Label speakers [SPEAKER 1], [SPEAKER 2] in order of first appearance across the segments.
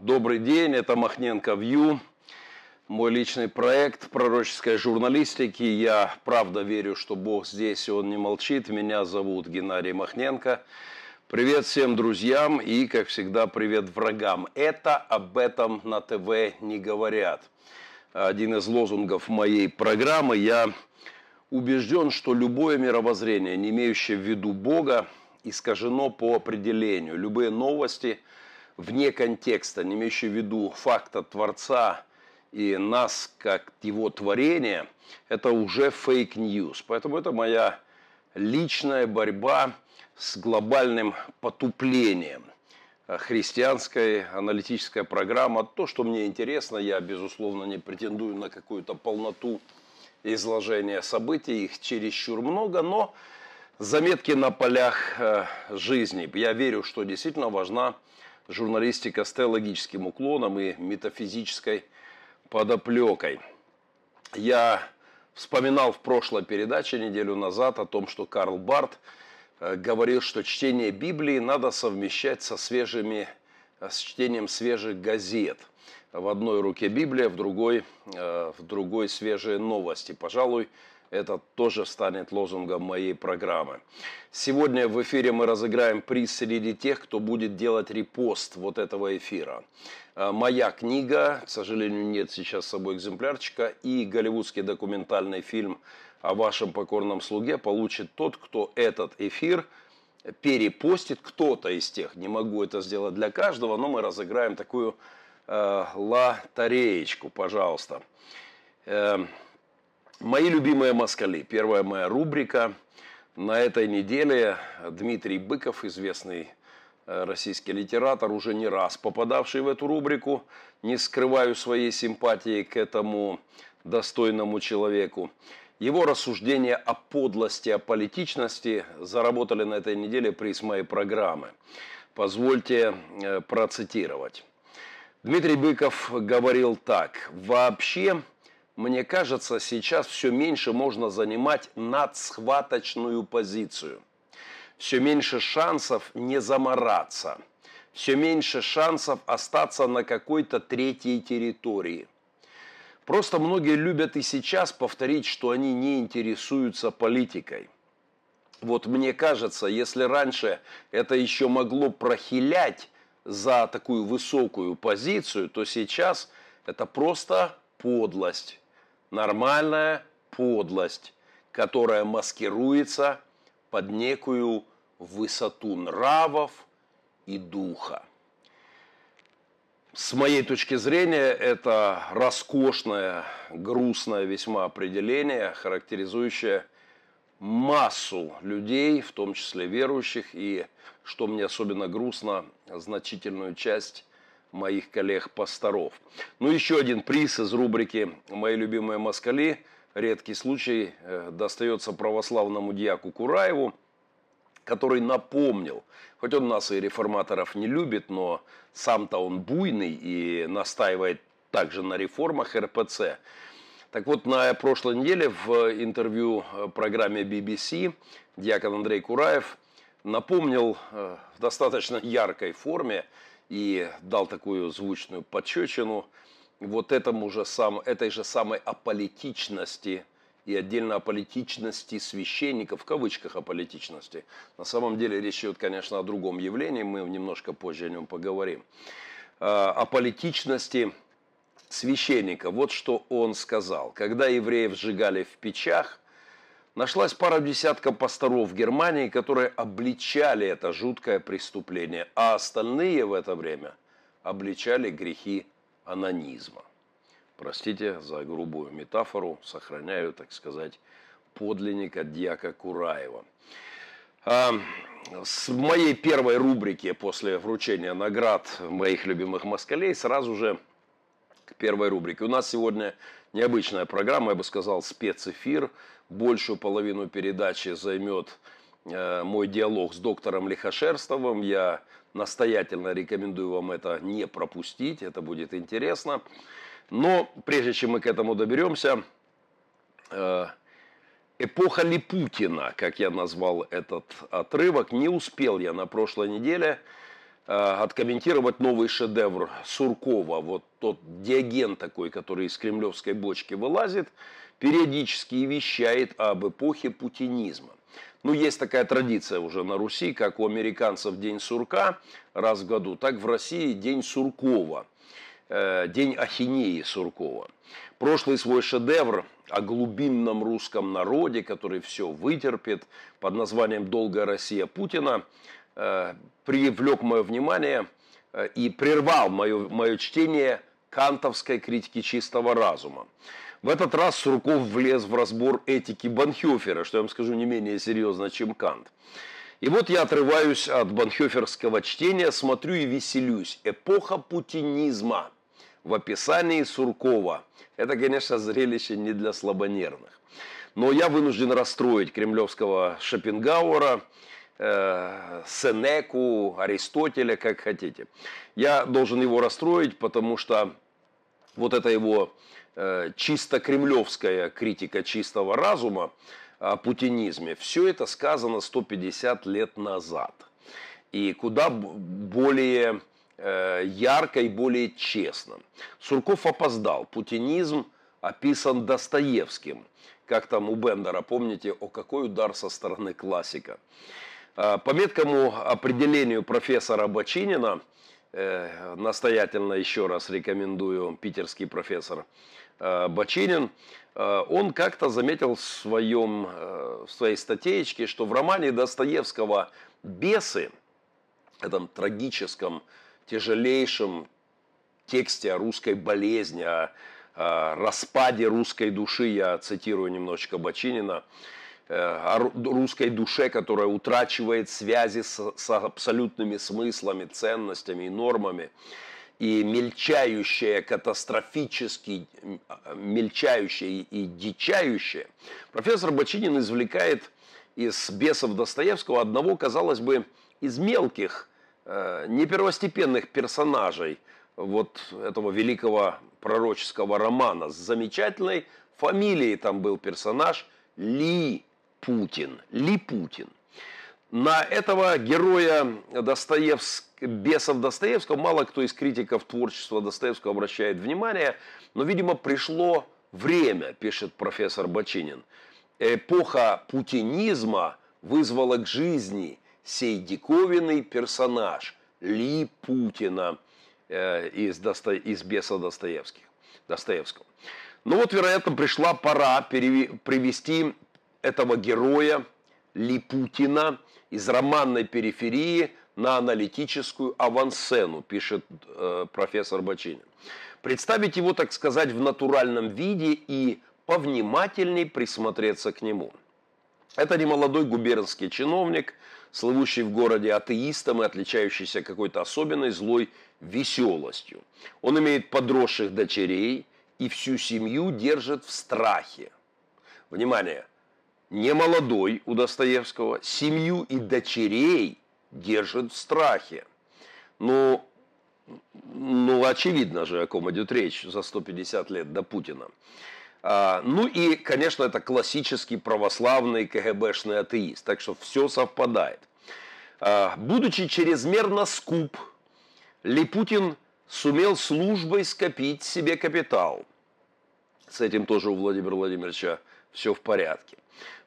[SPEAKER 1] Добрый день, это Махненко Вью, мой личный проект пророческой журналистики. Я правда верю, что Бог здесь, и Он не молчит. Меня зовут Геннадий Махненко. Привет всем друзьям и, как всегда, привет врагам. Это об этом на ТВ не говорят. Один из лозунгов моей программы. Я убежден, что любое мировоззрение, не имеющее в виду Бога, искажено по определению. Любые новости вне контекста, не имеющие в виду факта Творца и нас как его творение, это уже fake news. Поэтому это моя личная борьба с глобальным потуплением. Христианская аналитическая программа. То, что мне интересно, я, безусловно, не претендую на какую-то полноту изложения событий. Их чересчур много, но Заметки на полях э, жизни. Я верю, что действительно важна журналистика с теологическим уклоном и метафизической подоплекой. Я вспоминал в прошлой передаче неделю назад о том, что Карл Барт э, говорил, что чтение Библии надо совмещать со свежими, э, с чтением свежих газет. В одной руке Библия, в другой, в другой свежие новости. Пожалуй, это тоже станет лозунгом моей программы. Сегодня в эфире мы разыграем приз среди тех, кто будет делать репост вот этого эфира. А, моя книга, к сожалению, нет сейчас с собой экземплярчика, и голливудский документальный фильм о вашем покорном слуге получит тот, кто этот эфир перепостит, кто-то из тех. Не могу это сделать для каждого, но мы разыграем такую э, лотереечку, пожалуйста. Э, Мои любимые москали. Первая моя рубрика. На этой неделе Дмитрий Быков, известный э, российский литератор, уже не раз попадавший в эту рубрику, не скрываю своей симпатии к этому достойному человеку. Его рассуждения о подлости, о политичности заработали на этой неделе приз моей программы. Позвольте э, процитировать. Дмитрий Быков говорил так. Вообще мне кажется, сейчас все меньше можно занимать надсхваточную позицию. Все меньше шансов не замораться. Все меньше шансов остаться на какой-то третьей территории. Просто многие любят и сейчас повторить, что они не интересуются политикой. Вот мне кажется, если раньше это еще могло прохилять за такую высокую позицию, то сейчас это просто подлость нормальная подлость, которая маскируется под некую высоту нравов и духа. С моей точки зрения, это роскошное, грустное весьма определение, характеризующее массу людей, в том числе верующих, и, что мне особенно грустно, значительную часть моих коллег-пасторов. Ну, еще один приз из рубрики «Мои любимые москали». Редкий случай э, достается православному диаку Кураеву, который напомнил, хоть он нас и реформаторов не любит, но сам-то он буйный и настаивает также на реформах РПЦ. Так вот, на прошлой неделе в интервью э, программе BBC диакон Андрей Кураев напомнил э, в достаточно яркой форме и дал такую звучную подчечину вот этому же сам, этой же самой аполитичности и отдельно о политичности священников, в кавычках о политичности. На самом деле речь идет, конечно, о другом явлении, мы немножко позже о нем поговорим. А, о политичности священника. Вот что он сказал. Когда евреев сжигали в печах, Нашлась пара десятков пасторов Германии, которые обличали это жуткое преступление, а остальные в это время обличали грехи анонизма. Простите за грубую метафору, сохраняю, так сказать, подлинника дьяка Кураева. А, с моей первой рубрики после вручения наград моих любимых москалей сразу же к первой рубрике. У нас сегодня необычная программа, я бы сказал, спецэфир – большую половину передачи займет э, мой диалог с доктором Лихошерстовым. Я настоятельно рекомендую вам это не пропустить, это будет интересно. Но прежде чем мы к этому доберемся, э, эпоха Липутина, как я назвал этот отрывок, не успел я на прошлой неделе откомментировать новый шедевр Суркова, вот тот диаген такой, который из кремлевской бочки вылазит, периодически вещает об эпохе путинизма. Ну, есть такая традиция уже на Руси, как у американцев День сурка раз в году, так в России День Суркова, э, День ахинеи Суркова. Прошлый свой шедевр о глубинном русском народе, который все вытерпит, под названием «Долгая Россия Путина», э, привлек мое внимание э, и прервал мое, мое чтение кантовской критики чистого разума. В этот раз Сурков влез в разбор этики Банхёфера, что я вам скажу не менее серьезно, чем Кант. И вот я отрываюсь от банхёферского чтения, смотрю и веселюсь. Эпоха путинизма в описании Суркова. Это, конечно, зрелище не для слабонервных. Но я вынужден расстроить кремлевского Шопенгауэра, э, Сенеку, Аристотеля, как хотите. Я должен его расстроить, потому что вот это его чисто кремлевская критика чистого разума о путинизме, все это сказано 150 лет назад. И куда более э, ярко и более честно. Сурков опоздал. Путинизм описан Достоевским. Как там у Бендера, помните, о какой удар со стороны классика. Э, по меткому определению профессора Бочинина, настоятельно еще раз рекомендую, питерский профессор, Э, Бачинин, э, он как-то заметил в, своем, э, в своей статейке, что в романе Достоевского «Бесы», этом трагическом, тяжелейшем тексте о русской болезни, о, распаде русской души, я цитирую немножечко Бачинина, о русской душе, которая утрачивает связи с, с абсолютными смыслами, ценностями и нормами и мельчающее, катастрофически мельчающее и дичающее, профессор Бочинин извлекает из бесов Достоевского одного, казалось бы, из мелких, э, не первостепенных персонажей вот этого великого пророческого романа с замечательной фамилией там был персонаж Ли Путин. Ли Путин – на этого героя Достоевск... бесов Достоевского мало кто из критиков творчества Достоевского обращает внимание, но, видимо, пришло время, пишет профессор Бочинин. Эпоха путинизма вызвала к жизни сей диковинный персонаж Ли Путина э, из, Досто... из беса Достоевских, Достоевского. Ну вот, вероятно, пришла пора перев... привести этого героя Ли Путина из романной периферии на аналитическую авансцену, пишет э, профессор Бочинин. Представить его, так сказать, в натуральном виде и повнимательней присмотреться к нему. Это не молодой губернский чиновник, слывущий в городе атеистом и отличающийся какой-то особенной злой веселостью. Он имеет подросших дочерей и всю семью держит в страхе. Внимание! Не молодой у Достоевского, семью и дочерей держит в страхе. Ну, ну, очевидно же, о ком идет речь за 150 лет до Путина. А, ну и, конечно, это классический православный КГБшный атеист, так что все совпадает. А, будучи чрезмерно скуп, Липутин сумел службой скопить себе капитал. С этим тоже у Владимира Владимировича все в порядке.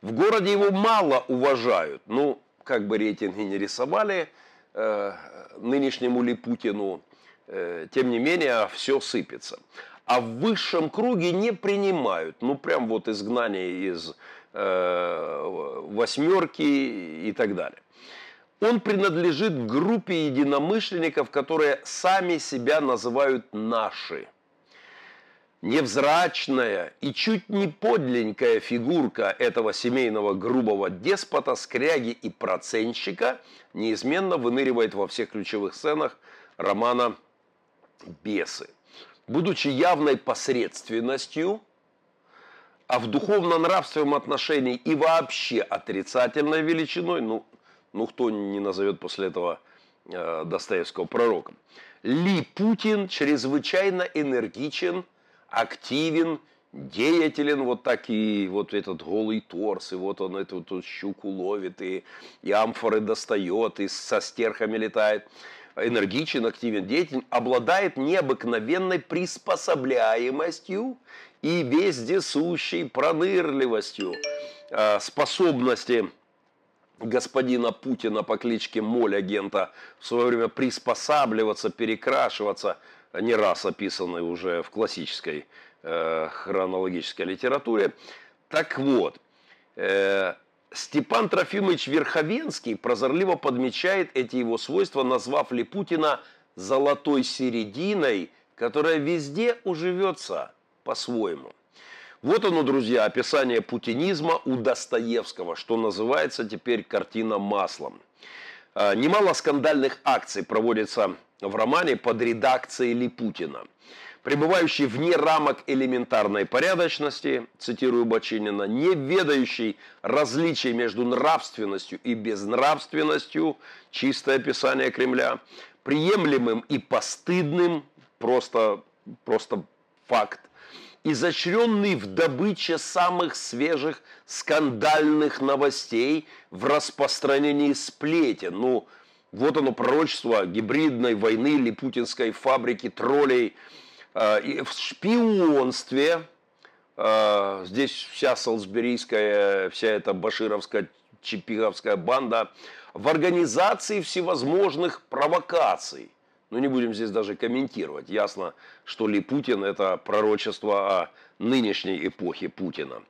[SPEAKER 1] В городе его мало уважают. Ну, как бы рейтинги не рисовали э, нынешнему Липутину, э, тем не менее все сыпется. А в высшем круге не принимают. Ну, прям вот изгнание из э, восьмерки и так далее. Он принадлежит группе единомышленников, которые сами себя называют «наши» невзрачная и чуть не подленькая фигурка этого семейного грубого деспота, скряги и процентщика неизменно выныривает во всех ключевых сценах романа «Бесы». Будучи явной посредственностью, а в духовно-нравственном отношении и вообще отрицательной величиной, ну, ну кто не назовет после этого э, Достоевского пророком, Ли Путин чрезвычайно энергичен – активен, деятелен, вот так и вот этот голый торс, и вот он эту, эту щуку ловит, и, и амфоры достает, и со стерхами летает. энергичен, активен, деятелен, обладает необыкновенной приспособляемостью и вездесущей пронырливостью, э, способности господина Путина по кличке Моль агента в свое время приспосабливаться, перекрашиваться, не раз описанный уже в классической э, хронологической литературе. Так вот, э, Степан Трофимович Верховенский прозорливо подмечает эти его свойства, назвав Липутина «золотой серединой», которая везде уживется по-своему. Вот оно, друзья, описание путинизма у Достоевского, что называется теперь картина маслом. А, немало скандальных акций проводится в романе под редакцией Липутина. Пребывающий вне рамок элементарной порядочности, цитирую Бочинина, не ведающий различий между нравственностью и безнравственностью, чистое описание Кремля, приемлемым и постыдным, просто, просто факт, изощренный в добыче самых свежих скандальных новостей в распространении сплетен. Ну, вот оно пророчество гибридной войны или путинской фабрики троллей – а, и в шпионстве, а, здесь вся Солсберийская, вся эта башировская, чипиговская банда, в организации всевозможных провокаций. Но не будем здесь даже комментировать. Ясно, что Ли Путин – это пророчество о нынешней эпохе Путина.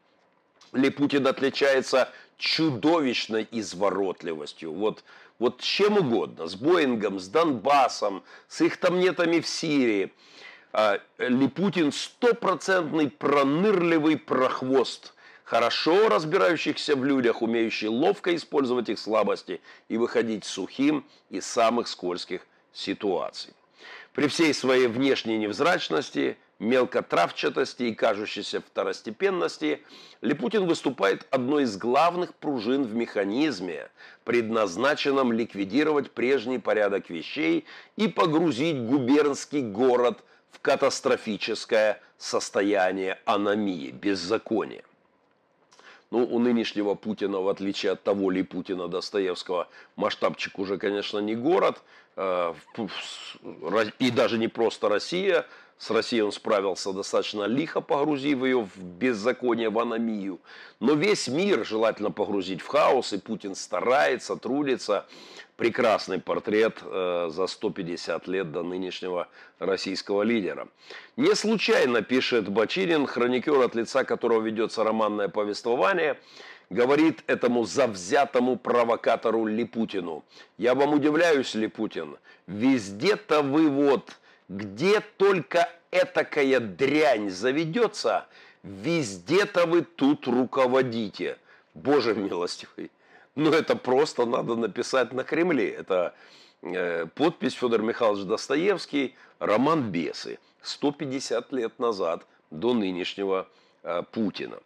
[SPEAKER 1] Ли Путин отличается чудовищной изворотливостью. Вот, вот чем угодно. С Боингом, с Донбассом, с их там нетами в Сирии – а, Липутин стопроцентный пронырливый прохвост, хорошо разбирающихся в людях, умеющий ловко использовать их слабости и выходить сухим из самых скользких ситуаций. При всей своей внешней невзрачности, мелкотравчатости и кажущейся второстепенности, Липутин выступает одной из главных пружин в механизме, предназначенном ликвидировать прежний порядок вещей и погрузить губернский город – в катастрофическое состояние аномии, беззакония. Ну, у нынешнего Путина, в отличие от того ли Путина Достоевского, масштабчик уже, конечно, не город, э, и даже не просто Россия, с Россией он справился достаточно лихо, погрузив ее в беззаконие, в аномию. Но весь мир желательно погрузить в хаос, и Путин старается, трудится. Прекрасный портрет э, за 150 лет до нынешнего российского лидера. Не случайно, пишет Бачирин, хроникер, от лица которого ведется романное повествование, говорит этому завзятому провокатору Липутину. Я вам удивляюсь, Липутин, везде-то вы вот где только этакая дрянь заведется, везде-то вы тут руководите. Боже милостивый. Ну, это просто надо написать на Кремле. Это э, подпись Федор Михайлович Достоевский, роман «Бесы». 150 лет назад, до нынешнего э, Путина.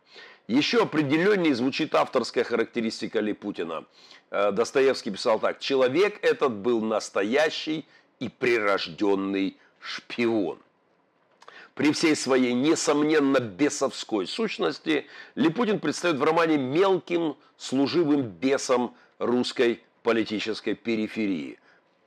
[SPEAKER 1] Еще определеннее звучит авторская характеристика Ли Путина. Э, Достоевский писал так. «Человек этот был настоящий и прирожденный шпион. При всей своей, несомненно, бесовской сущности, Липутин предстает в романе мелким служивым бесом русской политической периферии,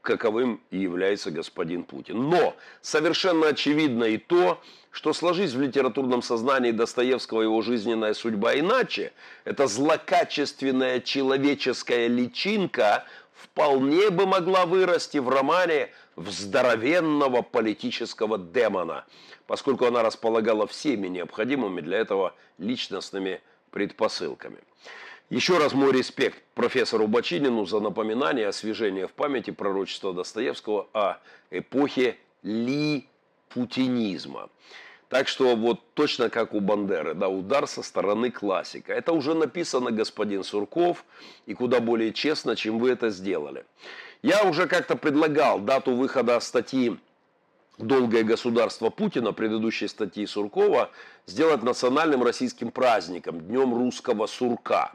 [SPEAKER 1] каковым и является господин Путин. Но совершенно очевидно и то, что сложись в литературном сознании Достоевского его жизненная судьба иначе, эта злокачественная человеческая личинка вполне бы могла вырасти в романе в здоровенного политического демона, поскольку она располагала всеми необходимыми для этого личностными предпосылками. Еще раз мой респект профессору Бочинину за напоминание, освежение в памяти пророчества Достоевского о эпохе ли-путинизма. Так что вот точно как у Бандеры, да, удар со стороны классика. Это уже написано господин Сурков и куда более честно, чем вы это сделали. Я уже как-то предлагал дату выхода статьи «Долгое государство Путина», предыдущей статьи Суркова, сделать национальным российским праздником, Днем русского сурка.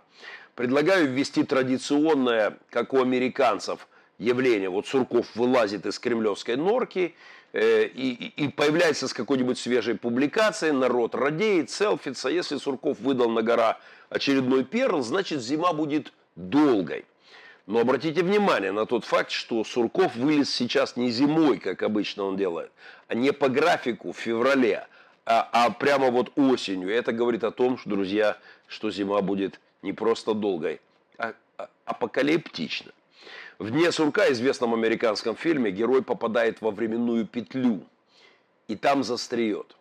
[SPEAKER 1] Предлагаю ввести традиционное, как у американцев, явление. Вот Сурков вылазит из кремлевской норки э, и, и появляется с какой-нибудь свежей публикацией, народ радеет, селфится. Если Сурков выдал на гора очередной перл, значит зима будет долгой. Но обратите внимание на тот факт, что Сурков вылез сейчас не зимой, как обычно он делает, а не по графику в феврале, а, а прямо вот осенью. Это говорит о том, что, друзья, что зима будет не просто долгой, а, а апокалиптичной. В «Дне сурка», известном американском фильме, герой попадает во временную петлю и там застреет.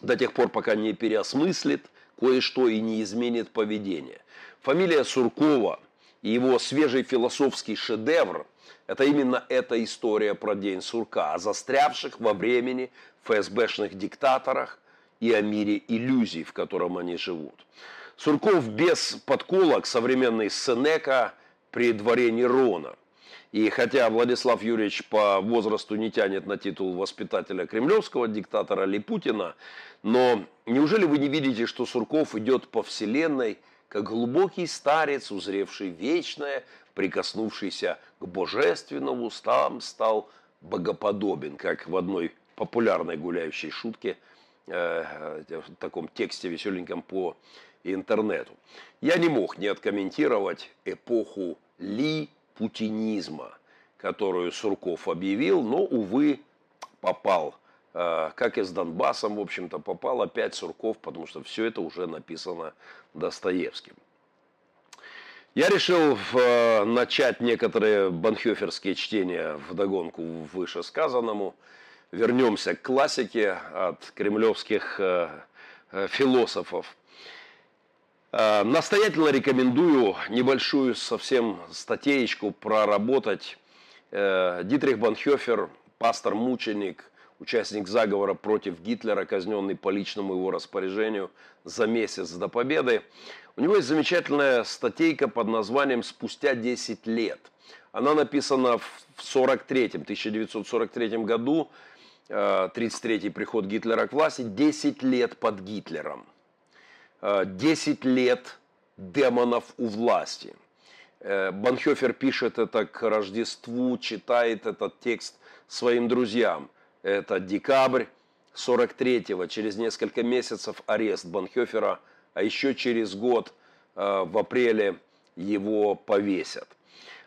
[SPEAKER 1] До тех пор, пока не переосмыслит кое-что и не изменит поведение. Фамилия Суркова и его свежий философский шедевр – это именно эта история про день сурка, о застрявших во времени ФСБшных диктаторах и о мире иллюзий, в котором они живут. Сурков без подколок, современный Сенека при дворе Нерона. И хотя Владислав Юрьевич по возрасту не тянет на титул воспитателя кремлевского диктатора или Путина, но неужели вы не видите, что Сурков идет по вселенной, как глубокий старец, узревший вечное, прикоснувшийся к божественному, стам стал богоподобен, как в одной популярной гуляющей шутке, э, в таком тексте веселеньком по интернету. Я не мог не откомментировать эпоху ли путинизма, которую Сурков объявил, но, увы, попал. Э, как и с Донбассом, в общем-то, попал опять Сурков, потому что все это уже написано Достоевским. Я решил э, начать некоторые банхёферские чтения в догонку вышесказанному. Вернемся к классике от кремлевских э, философов. Настоятельно рекомендую небольшую совсем статейку проработать. Дитрих Банхёфер, пастор-мученик, участник заговора против Гитлера, казненный по личному его распоряжению за месяц до победы. У него есть замечательная статейка под названием «Спустя 10 лет». Она написана в 43 1943 году, 33-й э, приход Гитлера к власти, 10 лет под Гитлером – 10 лет демонов у власти. Э, Банхёфер пишет это к Рождеству, читает этот текст своим друзьям. Это декабрь 43-го, через несколько месяцев арест Банхёфера, а еще через год, э, в апреле, его повесят.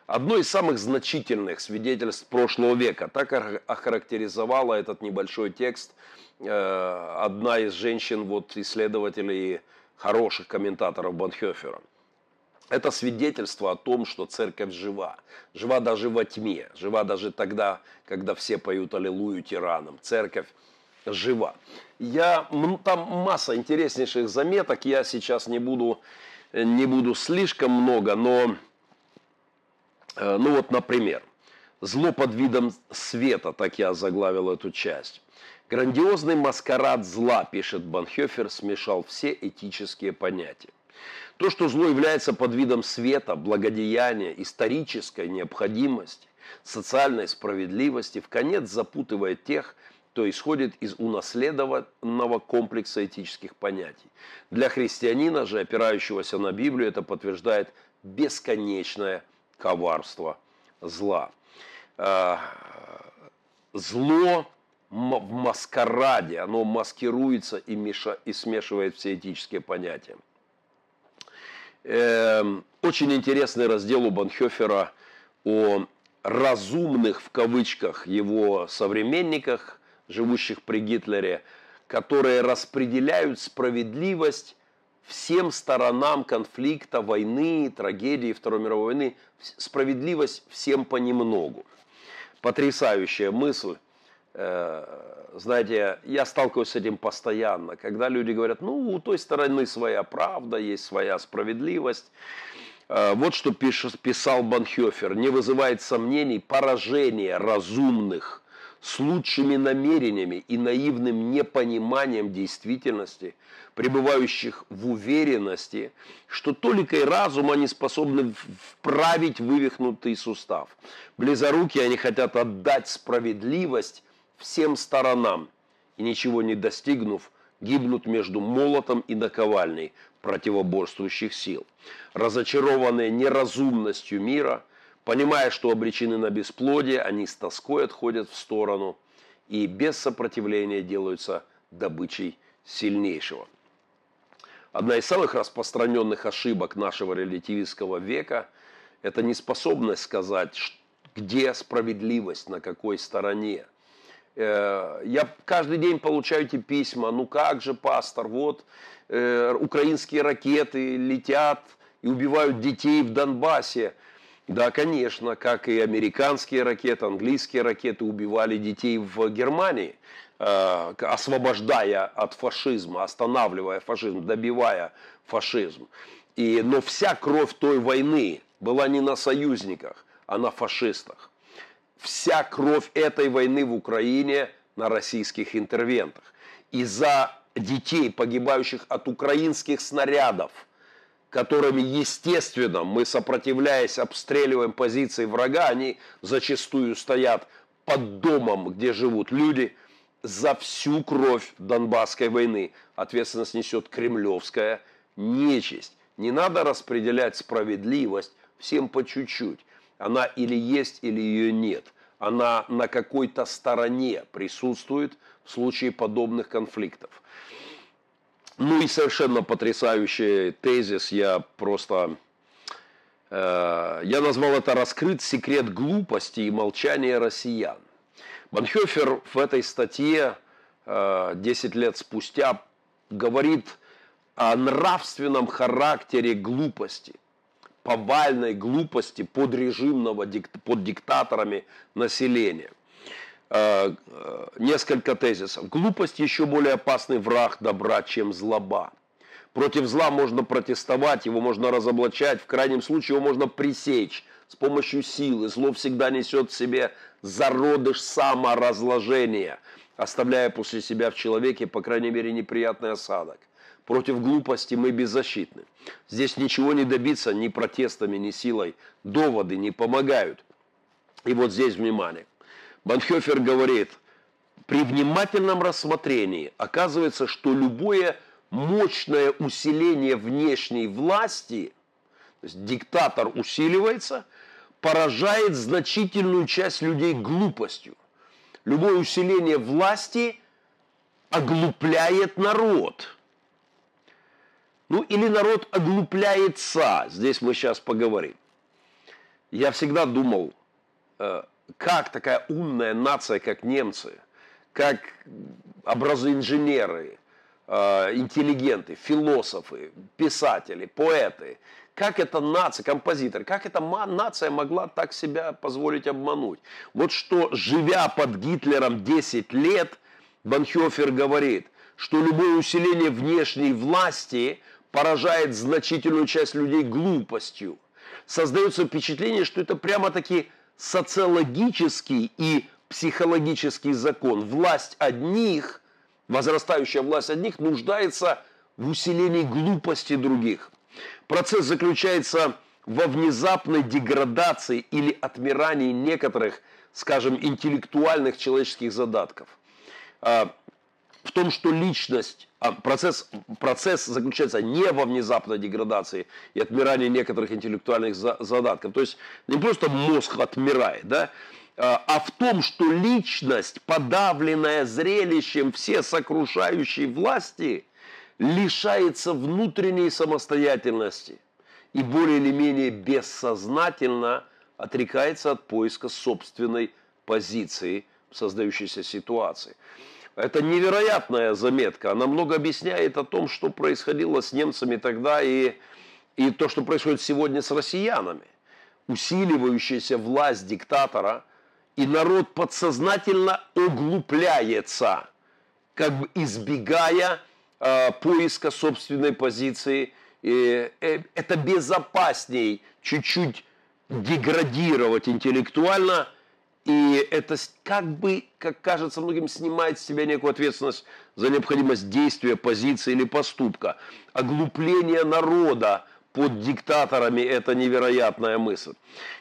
[SPEAKER 1] Одно из самых значительных свидетельств прошлого века, так охарактеризовала этот небольшой текст э, одна из женщин, вот, исследователей хороших комментаторов Бонхёфера. Это свидетельство о том, что церковь жива. Жива даже во тьме. Жива даже тогда, когда все поют Аллилуйю тиранам. Церковь жива. Я, там масса интереснейших заметок. Я сейчас не буду, не буду слишком много, но, э, ну вот, например, зло под видом света, так я заглавил эту часть. Грандиозный маскарад зла, пишет Банхёфер, смешал все этические понятия. То, что зло является под видом света, благодеяния, исторической необходимости, социальной справедливости, в конец запутывает тех, кто исходит из унаследованного комплекса этических понятий. Для христианина же, опирающегося на Библию, это подтверждает бесконечное коварство зла. А, зло в маскараде, оно маскируется и, меша, и смешивает все этические понятия. Эм, очень интересный раздел у Банхёфера о разумных, в кавычках, его современниках, живущих при Гитлере, которые распределяют справедливость всем сторонам конфликта, войны, трагедии Второй мировой войны, справедливость всем понемногу. Потрясающая мысль. Э, знаете, я сталкиваюсь с этим постоянно, когда люди говорят, ну, у той стороны своя правда, есть своя справедливость. Э, вот что писал Банхёфер. Не вызывает сомнений поражение разумных с лучшими намерениями и наивным непониманием действительности, пребывающих в уверенности, что только и разум они способны вправить вывихнутый сустав. Близоруки они хотят отдать справедливость всем сторонам и, ничего не достигнув, гибнут между молотом и наковальней противоборствующих сил. Разочарованные неразумностью мира, понимая, что обречены на бесплодие, они с тоской отходят в сторону и без сопротивления делаются добычей сильнейшего. Одна из самых распространенных ошибок нашего релятивистского века Это не способность сказать, где справедливость, на какой стороне. Э, я каждый день получаю эти письма, ну как же, пастор, вот э, украинские ракеты летят и убивают детей в Донбассе. Да, конечно, как и американские ракеты, английские ракеты убивали детей в Германии, э, освобождая от фашизма, останавливая фашизм, добивая фашизм. И, но вся кровь той войны была не на союзниках, а на фашистах. Вся кровь этой войны в Украине на российских интервентах. И за детей, погибающих от украинских снарядов, которыми, естественно, мы, сопротивляясь, обстреливаем позиции врага, они зачастую стоят под домом, где живут люди, за всю кровь Донбасской войны ответственность несет кремлевская нечисть. Не надо распределять справедливость всем по чуть-чуть. Она или есть, или ее нет. Она на какой-то стороне присутствует в случае подобных конфликтов. Ну и совершенно потрясающий тезис, я просто... Э, я назвал это «Раскрыт секрет глупости и молчания россиян». Банхёфер в этой статье э, 10 лет спустя говорит о нравственном характере глупости, повальной глупости подрежимного, под диктаторами населения. Э, э, несколько тезисов. Глупость еще более опасный враг добра, чем злоба. Против зла можно протестовать, его можно разоблачать, в крайнем случае его можно пресечь с помощью силы. Зло всегда несет в себе зародыш саморазложения, оставляя после себя в человеке, по крайней мере, неприятный осадок. Против глупости мы беззащитны. Здесь ничего не добиться ни протестами, ни силой. Доводы не помогают. И вот здесь внимание – Банхёфер говорит, при внимательном рассмотрении оказывается, что любое мощное усиление внешней власти, то есть диктатор усиливается, поражает значительную часть людей глупостью. Любое усиление власти оглупляет народ. Ну или народ оглупляется. Здесь мы сейчас поговорим. Я всегда думал, э, как такая умная нация, как немцы, как образоинженеры, э, интеллигенты, философы, писатели, поэты, как эта нация, композиторы, как эта нация могла так себя позволить обмануть? Вот что, живя под Гитлером 10 лет, Банхёфер говорит, что любое усиление внешней власти поражает значительную часть людей глупостью. Создается впечатление, что это прямо-таки социологический и психологический закон. Власть одних, возрастающая власть одних, нуждается в усилении глупости других. Процесс заключается во внезапной деградации или отмирании некоторых, скажем, интеллектуальных человеческих задатков. В том, что личность, а процесс, процесс заключается не во внезапной деградации и отмирании некоторых интеллектуальных задатков. То есть не просто мозг отмирает, да, а, а в том, что личность, подавленная зрелищем все сокрушающей власти, лишается внутренней самостоятельности и более или менее бессознательно отрекается от поиска собственной позиции в создающейся ситуации. Это невероятная заметка. Она много объясняет о том, что происходило с немцами тогда и, и то, что происходит сегодня с россиянами. Усиливающаяся власть диктатора, и народ подсознательно оглупляется, как бы избегая э, поиска собственной позиции. И, э, это безопасней чуть-чуть деградировать интеллектуально – и это как бы, как кажется многим, снимает с себя некую ответственность за необходимость действия, позиции или поступка. Оглупление народа под диктаторами – это невероятная мысль.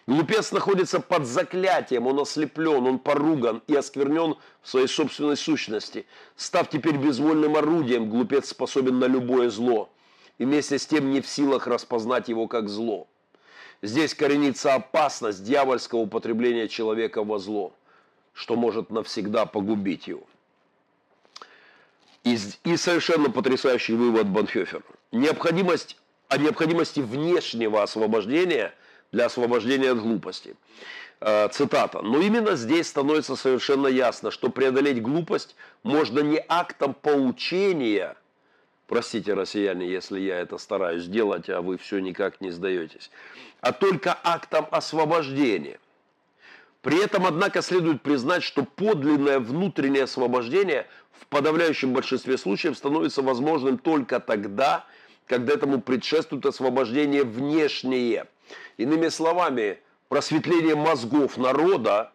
[SPEAKER 1] Глупец находится под заклятием, он ослеплен, он поруган и осквернен в своей собственной сущности. Став теперь безвольным орудием, глупец способен на любое зло. И вместе с тем не в силах распознать его как зло. Здесь коренится опасность дьявольского употребления человека во зло, что может навсегда погубить его. И, и совершенно потрясающий вывод Банхёфера. Необходимость, о необходимости внешнего освобождения для освобождения от глупости. Э, цитата. Но именно здесь становится совершенно ясно, что преодолеть глупость можно не актом поучения, простите, россияне, если я это стараюсь делать, а вы все никак не сдаетесь, а только актом освобождения. При этом, однако, следует признать, что подлинное внутреннее освобождение в подавляющем большинстве случаев становится возможным только тогда, когда этому предшествует освобождение внешнее. Иными словами, просветление мозгов народа,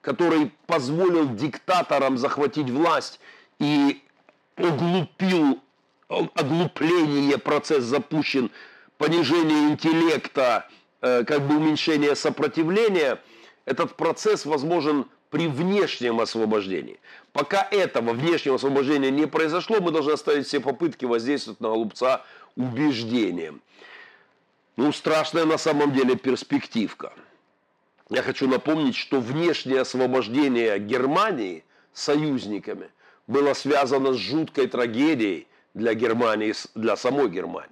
[SPEAKER 1] который позволил диктаторам захватить власть и оглупил, оглупление, процесс запущен, понижение интеллекта, э, как бы уменьшение сопротивления – этот процесс возможен при внешнем освобождении. Пока этого внешнего освобождения не произошло, мы должны оставить все попытки воздействовать на голубца убеждением. Ну, страшная на самом деле перспективка. Я хочу напомнить, что внешнее освобождение Германии союзниками было связано с жуткой трагедией для Германии, для самой Германии.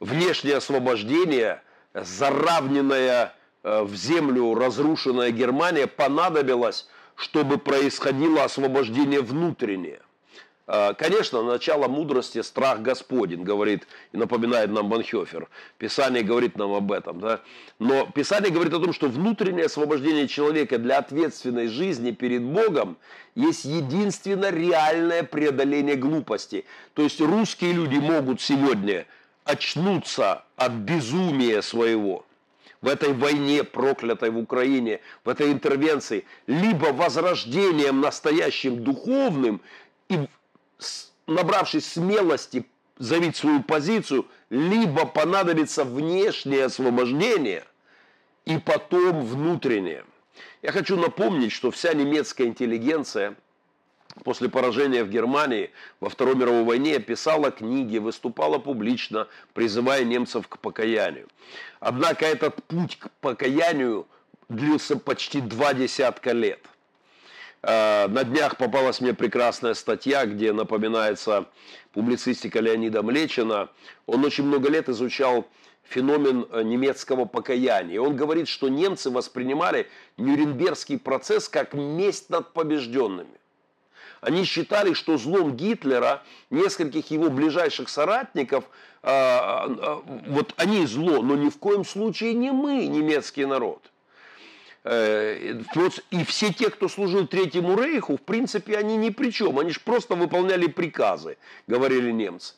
[SPEAKER 1] Внешнее освобождение, заравненное Э, в землю разрушенная Германия понадобилось, чтобы происходило освобождение внутреннее. Э, конечно, начало мудрости – страх Господень, говорит и напоминает нам Банхёфер. Писание говорит нам об этом. Да? Но Писание говорит о том, что внутреннее освобождение человека для ответственной жизни перед Богом есть единственно реальное преодоление глупости. То есть русские люди могут сегодня очнуться от безумия своего – в этой войне, проклятой в Украине, в этой интервенции, либо возрождением настоящим духовным и набравшись смелости заявить свою позицию, либо понадобится внешнее освобождение и потом внутреннее. Я хочу напомнить, что вся немецкая интеллигенция – после поражения в Германии во Второй мировой войне писала книги, выступала публично, призывая немцев к покаянию. Однако этот путь к покаянию длился почти два десятка лет. А, на днях попалась мне прекрасная статья, где напоминается публицистика Леонида Млечина. Он очень много лет изучал феномен э, немецкого покаяния. Он говорит, что немцы воспринимали Нюрнбергский процесс как месть над побежденными. Они считали, что злом Гитлера, нескольких его ближайших соратников, а, вот они зло, но ни в коем случае не мы, немецкий народ. Э, и все те, кто служил Третьему Рейху, в принципе, они ни при чем. Они же просто выполняли приказы, говорили немцы.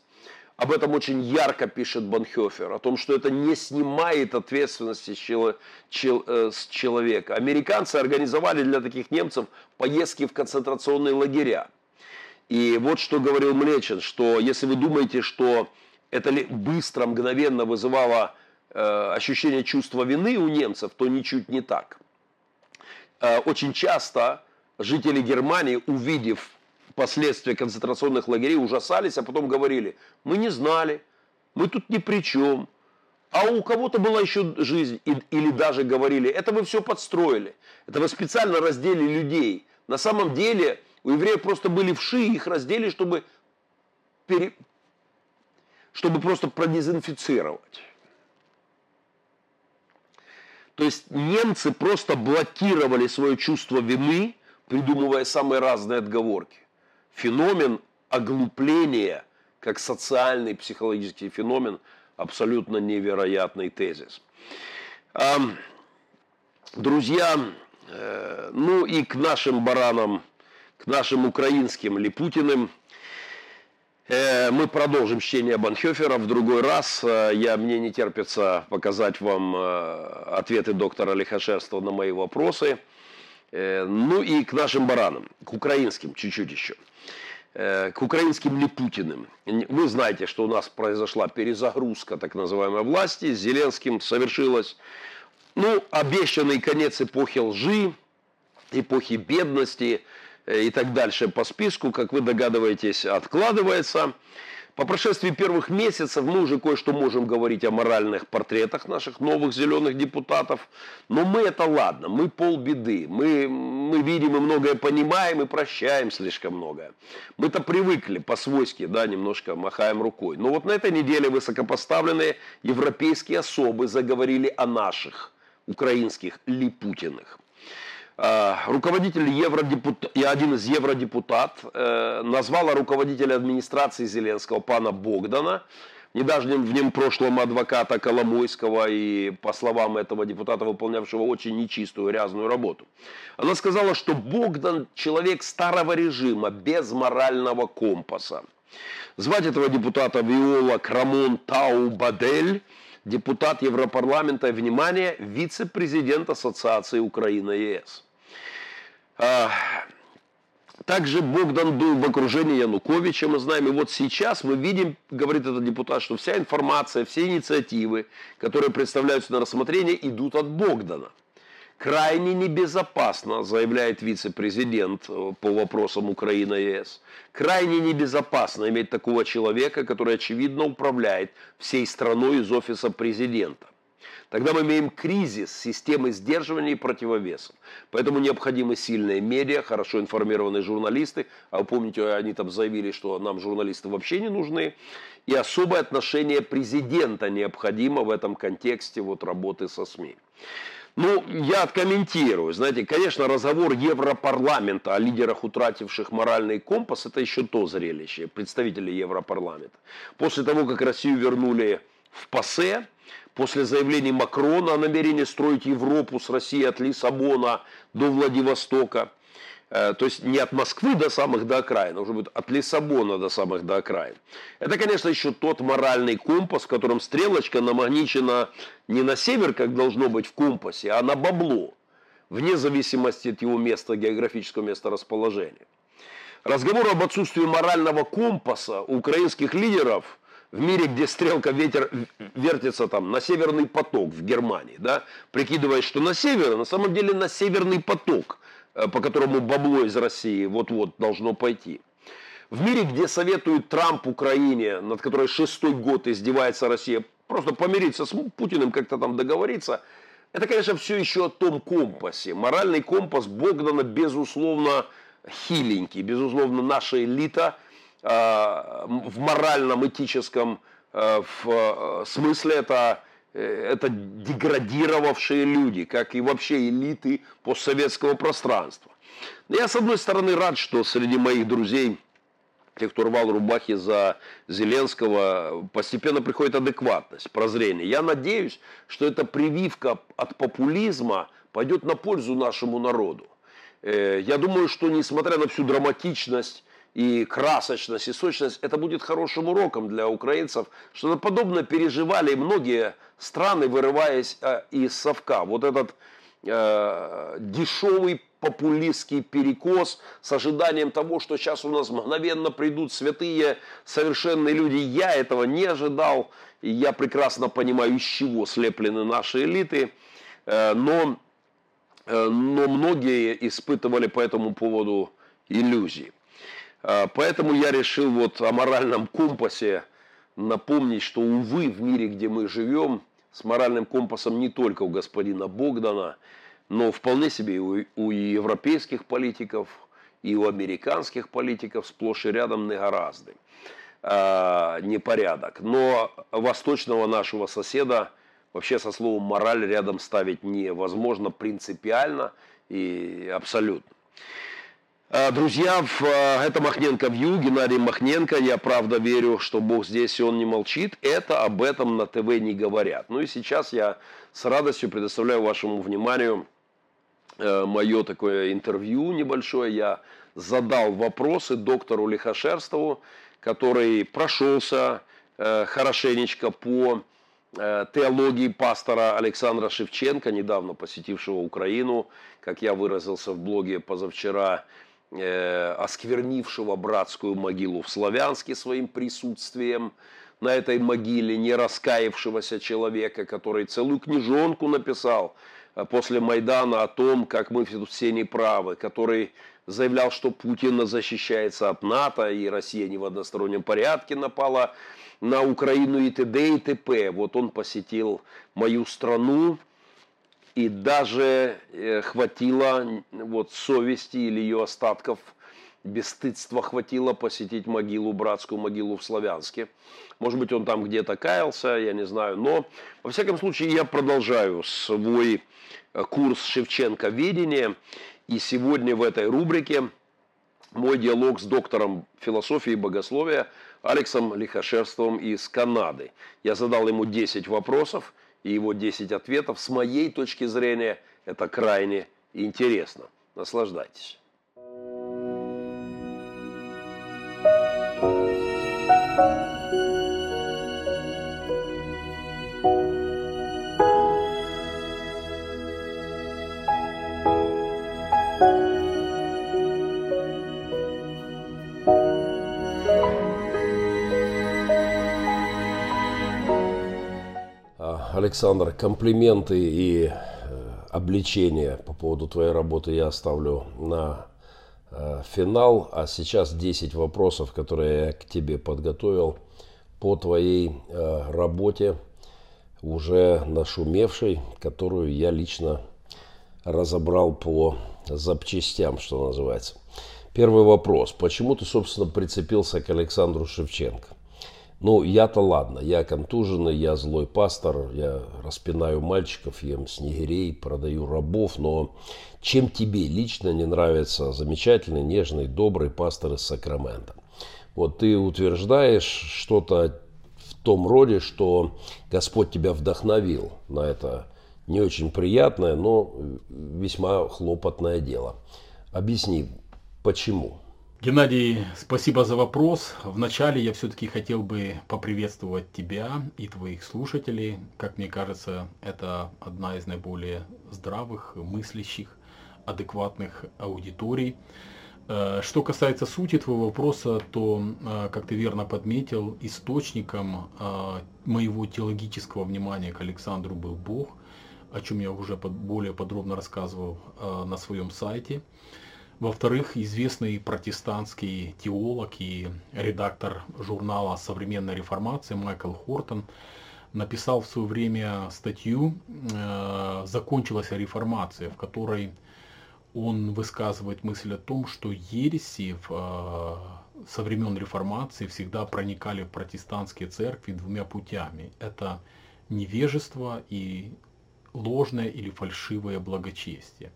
[SPEAKER 1] Об этом очень ярко пишет Банхёфер, о том, что это не снимает ответственности с э, человека. Американцы организовали для таких немцев поездки в концентрационные лагеря. И вот что говорил Млечин, что если вы думаете, что это быстро, мгновенно вызывало э, ощущение чувства вины у немцев, то ничуть не так. Э, очень часто жители Германии, увидев последствия концентрационных лагерей ужасались, а потом говорили, мы не знали, мы тут ни при чем. А у кого-то была еще жизнь, или даже говорили, это вы все подстроили, это вы специально раздели людей. На самом деле у евреев просто были вши, их раздели, чтобы, пере... чтобы просто продезинфицировать. То есть немцы просто блокировали свое чувство вины, придумывая самые разные отговорки феномен оглупления как социальный психологический феномен абсолютно невероятный тезис. Друзья, э, ну и к нашим баранам, к нашим украинским Липутиным мы продолжим чтение Банхёфера в другой раз. Э, я, мне не терпится показать вам ответы доктора Лихошерства на мои вопросы. Ну и к нашим баранам, к украинским чуть-чуть еще. Э, к украинским Липутиным. Вы знаете, что у нас произошла перезагрузка так называемой власти. С Зеленским совершилась ну, обещанный конец эпохи лжи, эпохи бедности э, и так дальше по списку, как вы догадываетесь, откладывается. По прошествии первых месяцев мы уже кое-что можем говорить о моральных портретах наших новых зеленых депутатов. Но мы это ладно, мы полбеды. Мы, мы видим и многое понимаем и прощаем слишком многое. Мы-то привыкли по-свойски, да, немножко махаем рукой. Но вот на этой неделе высокопоставленные европейские особы заговорили о наших украинских Липутиных. Э, руководитель евродепут... и один из евродепутат э, назвала руководителя администрации Зеленского пана Богдана, недавнем в нем прошлом адвоката Коломойского и, по словам этого депутата, выполнявшего очень нечистую, грязную работу. Она сказала, что Богдан человек старого режима, без морального компаса. Звать этого депутата Виола Крамон Тау Бадель, депутат Европарламента, внимание, вице-президент Ассоциации Украина-ЕС. А, также Богдан был в окружении Януковича, мы знаем. И вот сейчас мы видим, говорит этот депутат, что вся информация, все инициативы, которые представляются на рассмотрение, идут от Богдана. Крайне небезопасно, заявляет вице-президент э, по вопросам Украины и ЕС. Крайне небезопасно иметь такого человека, который очевидно управляет всей страной из офиса президента. Тогда мы имеем кризис системы сдерживания и противовесов. Поэтому необходимы сильные медиа, хорошо информированные журналисты. А вы помните, они там заявили, что нам журналисты вообще не нужны. И особое отношение президента необходимо в этом контексте вот работы со СМИ. Ну, я откомментирую. Знаете, конечно, разговор Европарламента о лидерах, утративших моральный компас, это еще то зрелище, представители Европарламента. После того, как Россию вернули в ПАСЕ, после заявлений Макрона о намерении строить Европу с Россией от Лиссабона до Владивостока – то есть не от Москвы до самых до окраин, а уже будет от Лиссабона до самых до окраин. Это, конечно, еще тот моральный компас, в котором стрелочка намагничена не на север, как должно быть в компасе, а на бабло, вне зависимости от его места, географического места расположения. Разговор об отсутствии морального компаса у украинских лидеров в мире, где стрелка ветер вертится там на северный поток в Германии, да, прикидываясь, что на север, на самом деле на северный поток – Э, по которому бабло из России вот-вот должно пойти. В мире, где советуют Трамп Украине, над которой шестой год издевается Россия, просто помириться с Путиным, как-то там договориться, это, конечно, все еще о том компасе. Моральный компас Богдана, безусловно, хиленький. Безусловно, наша элита э, в моральном, этическом э, в, э, смысле это Э, это деградировавшие люди, как и вообще элиты постсоветского пространства. Я, с одной стороны, рад, что среди моих друзей, тех, кто рвал рубахи за Зеленского, постепенно приходит адекватность, прозрение. Я надеюсь, что эта прививка от популизма пойдет на пользу нашему народу. Э, я думаю, что несмотря на всю драматичность и красочность, и сочность, это будет хорошим уроком для украинцев. Что-то подобное переживали многие страны, вырываясь э, из совка. Вот этот э, дешевый популистский перекос с ожиданием того, что сейчас у нас мгновенно придут святые, совершенные люди. Я этого не ожидал. И я прекрасно понимаю, из чего слеплены наши элиты. Э, но, э, но многие испытывали по этому поводу иллюзии. А, поэтому я решил вот о моральном компасе напомнить, что, увы, в мире, где мы живем, с моральным компасом не только у господина Богдана, но вполне себе и у, у европейских политиков, и у американских политиков сплошь и рядом негораздый э, непорядок. Но восточного нашего соседа вообще со словом мораль рядом ставить невозможно принципиально и абсолютно. Э, друзья, э, это Махненко Вью, Геннадий Махненко. Я правда верю, что Бог здесь, и Он не молчит. Это об этом на ТВ не говорят. Ну и сейчас я с радостью предоставляю вашему вниманию э, мое такое интервью небольшое. Я задал вопросы доктору Лихошерстову, который прошелся хорошенечко по теологии пастора Александра Шевченко, недавно посетившего Украину, как я выразился в блоге позавчера, э, осквернившего братскую могилу в Славянске своим присутствием, на этой могиле не раскаявшегося человека, который целую книжонку написал после Майдана о том, как мы все неправы, который заявлял, что Путин защищается от НАТО, и Россия не в одностороннем порядке напала на Украину и т.д. и т.п. Вот он посетил мою страну, и даже э, хватило вот совести или ее остатков бесстыдства хватило посетить могилу, братскую могилу в Славянске. Может быть, он там где-то каялся, я не знаю. Но, во всяком случае, я продолжаю свой э, курс Шевченко видения. И сегодня в этой рубрике мой диалог с доктором философии и богословия Алексом Лихошерством из Канады. Я задал ему 10 вопросов и его 10 ответов. С моей точки зрения это крайне интересно. Наслаждайтесь. Александр, комплименты и э, обличения по поводу твоей работы я оставлю на э, финал. А сейчас 10 вопросов, которые я к тебе подготовил по твоей э, работе, уже нашумевшей, которую я лично разобрал по запчастям, что называется. Первый вопрос. Почему ты, собственно, прицепился к Александру Шевченко? Ну, я-то ладно, я контуженный, я злой пастор, я распинаю мальчиков, ем снегирей, продаю рабов, но чем тебе лично не нравится замечательный, нежный, добрый пастор из Сакрамента? Вот ты утверждаешь что-то в том роде, что Господь тебя вдохновил на это не очень приятное, но весьма хлопотное дело. Объясни, почему?
[SPEAKER 2] Геннадий, спасибо за вопрос. Вначале я все-таки хотел бы поприветствовать тебя и твоих слушателей. Как мне кажется, это одна из наиболее здравых, мыслящих, адекватных аудиторий. Э, что касается сути твоего вопроса, то, э, как ты верно подметил, источником э, моего теологического внимания к Александру был Бог, о чем я уже более подробно рассказывал на своем сайте. Во-вторых, известный протестантский теолог и редактор журнала «Современная реформация» Майкл Хортон написал в свое время статью э, «Закончилась реформация», в которой он высказывает мысль о том, что ереси в, э, со времен реформации всегда проникали в протестантские церкви двумя путями. Это невежество и ложное или фальшивое благочестие.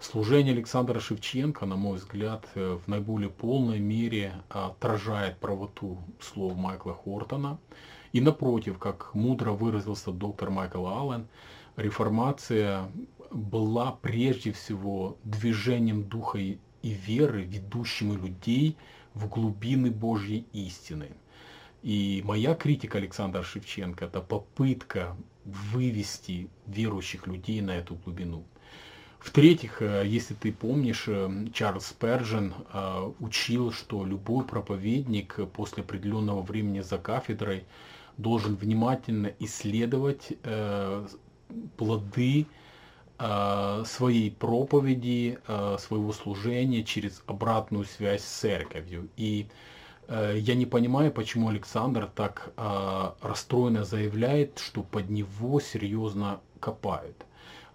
[SPEAKER 2] Служение Александра Шевченко, на мой взгляд, э, в наиболее полной мере отражает правоту слов Майкла Хортона. И напротив, как мудро выразился доктор Майкл Аллен, реформация была прежде всего движением духа и веры, ведущим людей в глубины Божьей истины. И моя критика Александра Шевченко – это попытка вывести верующих людей на эту глубину. В-третьих, э, если ты помнишь, э, Чарльз Перджин э, учил, что любой проповедник после определенного времени за кафедрой должен внимательно исследовать плоды своей проповеди, своего служения через обратную связь с церковью. И я не понимаю, почему Александр так расстроенно заявляет, что под него серьезно копают.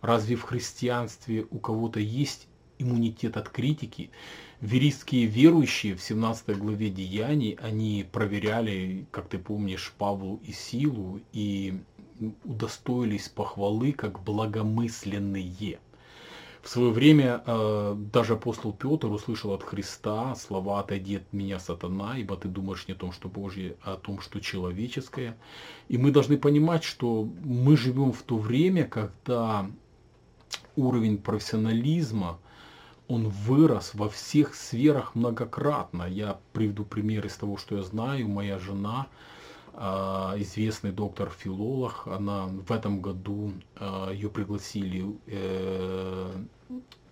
[SPEAKER 2] Разве в христианстве у кого-то есть иммунитет от критики? Веристские верующие в 17 главе Деяний, они проверяли, как ты помнишь, Павлу и Силу и удостоились похвалы как благомысленные. В свое время э, даже апостол Петр услышал от Христа слова «Отойди от меня, сатана, ибо ты думаешь не о том, что Божье, а о том, что человеческое». И мы должны понимать, что мы живем в то время, когда уровень профессионализма, он вырос во всех сферах многократно. Я приведу пример из того, что я знаю. Моя жена а, известный доктор-филолог. Она в этом году а, ее пригласили э,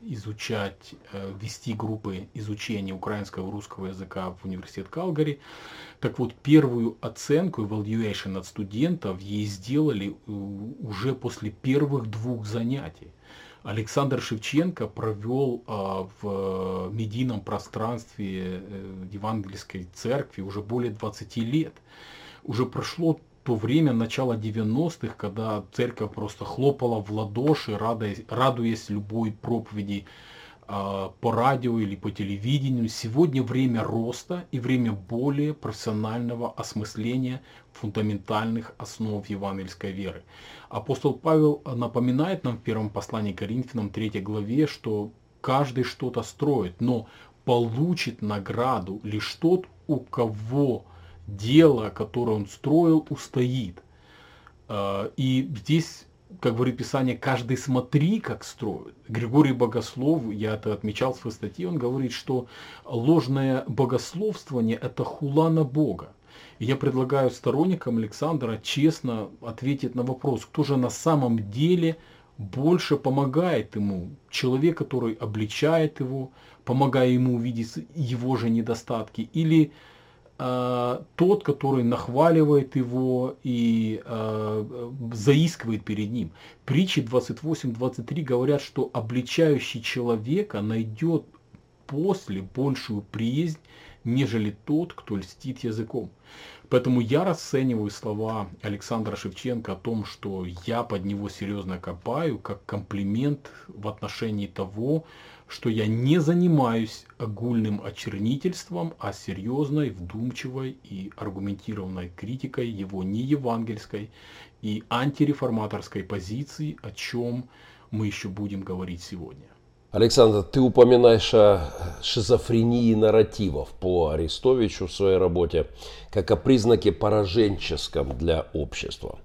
[SPEAKER 2] изучать, э, вести группы изучения украинского и русского языка в университет Калгари. Так вот, первую оценку, evaluation от студентов ей сделали э, уже после первых двух занятий. Александр Шевченко провел а, в медийном пространстве Евангельской церкви уже более 20 лет уже прошло то время начала 90-х, когда церковь просто хлопала в ладоши, радуясь, радуясь любой проповеди э, по радио или по телевидению. Сегодня время роста и время более профессионального осмысления фундаментальных основ евангельской веры. Апостол Павел напоминает нам в первом послании к Коринфянам 3 главе, что каждый что-то строит, но получит награду лишь тот, у кого дело, которое он строил, устоит. А, и здесь, как говорит Писание, каждый смотри, как строит. Григорий Богослов, я это отмечал в своей статье, он говорит, что ложное богословствование – это хула на Бога. И я предлагаю сторонникам Александра честно ответить на вопрос, кто же на самом деле больше помогает ему. Человек, который обличает его, помогая ему увидеть его же недостатки, или тот, который нахваливает его и э, заискивает перед ним. Притчи 28-23 говорят, что обличающий человека найдет после большую приязнь, нежели тот, кто льстит языком. Поэтому я расцениваю слова Александра Шевченко о том, что я под него серьезно копаю, как комплимент в отношении того, что я не занимаюсь огульным очернительством, а серьезной, вдумчивой и аргументированной критикой его неевангельской и антиреформаторской позиции, о чем мы еще будем говорить сегодня.
[SPEAKER 1] Александр, ты упоминаешь о шизофрении нарративов по Арестовичу в своей работе, как о признаке пораженческом для общества.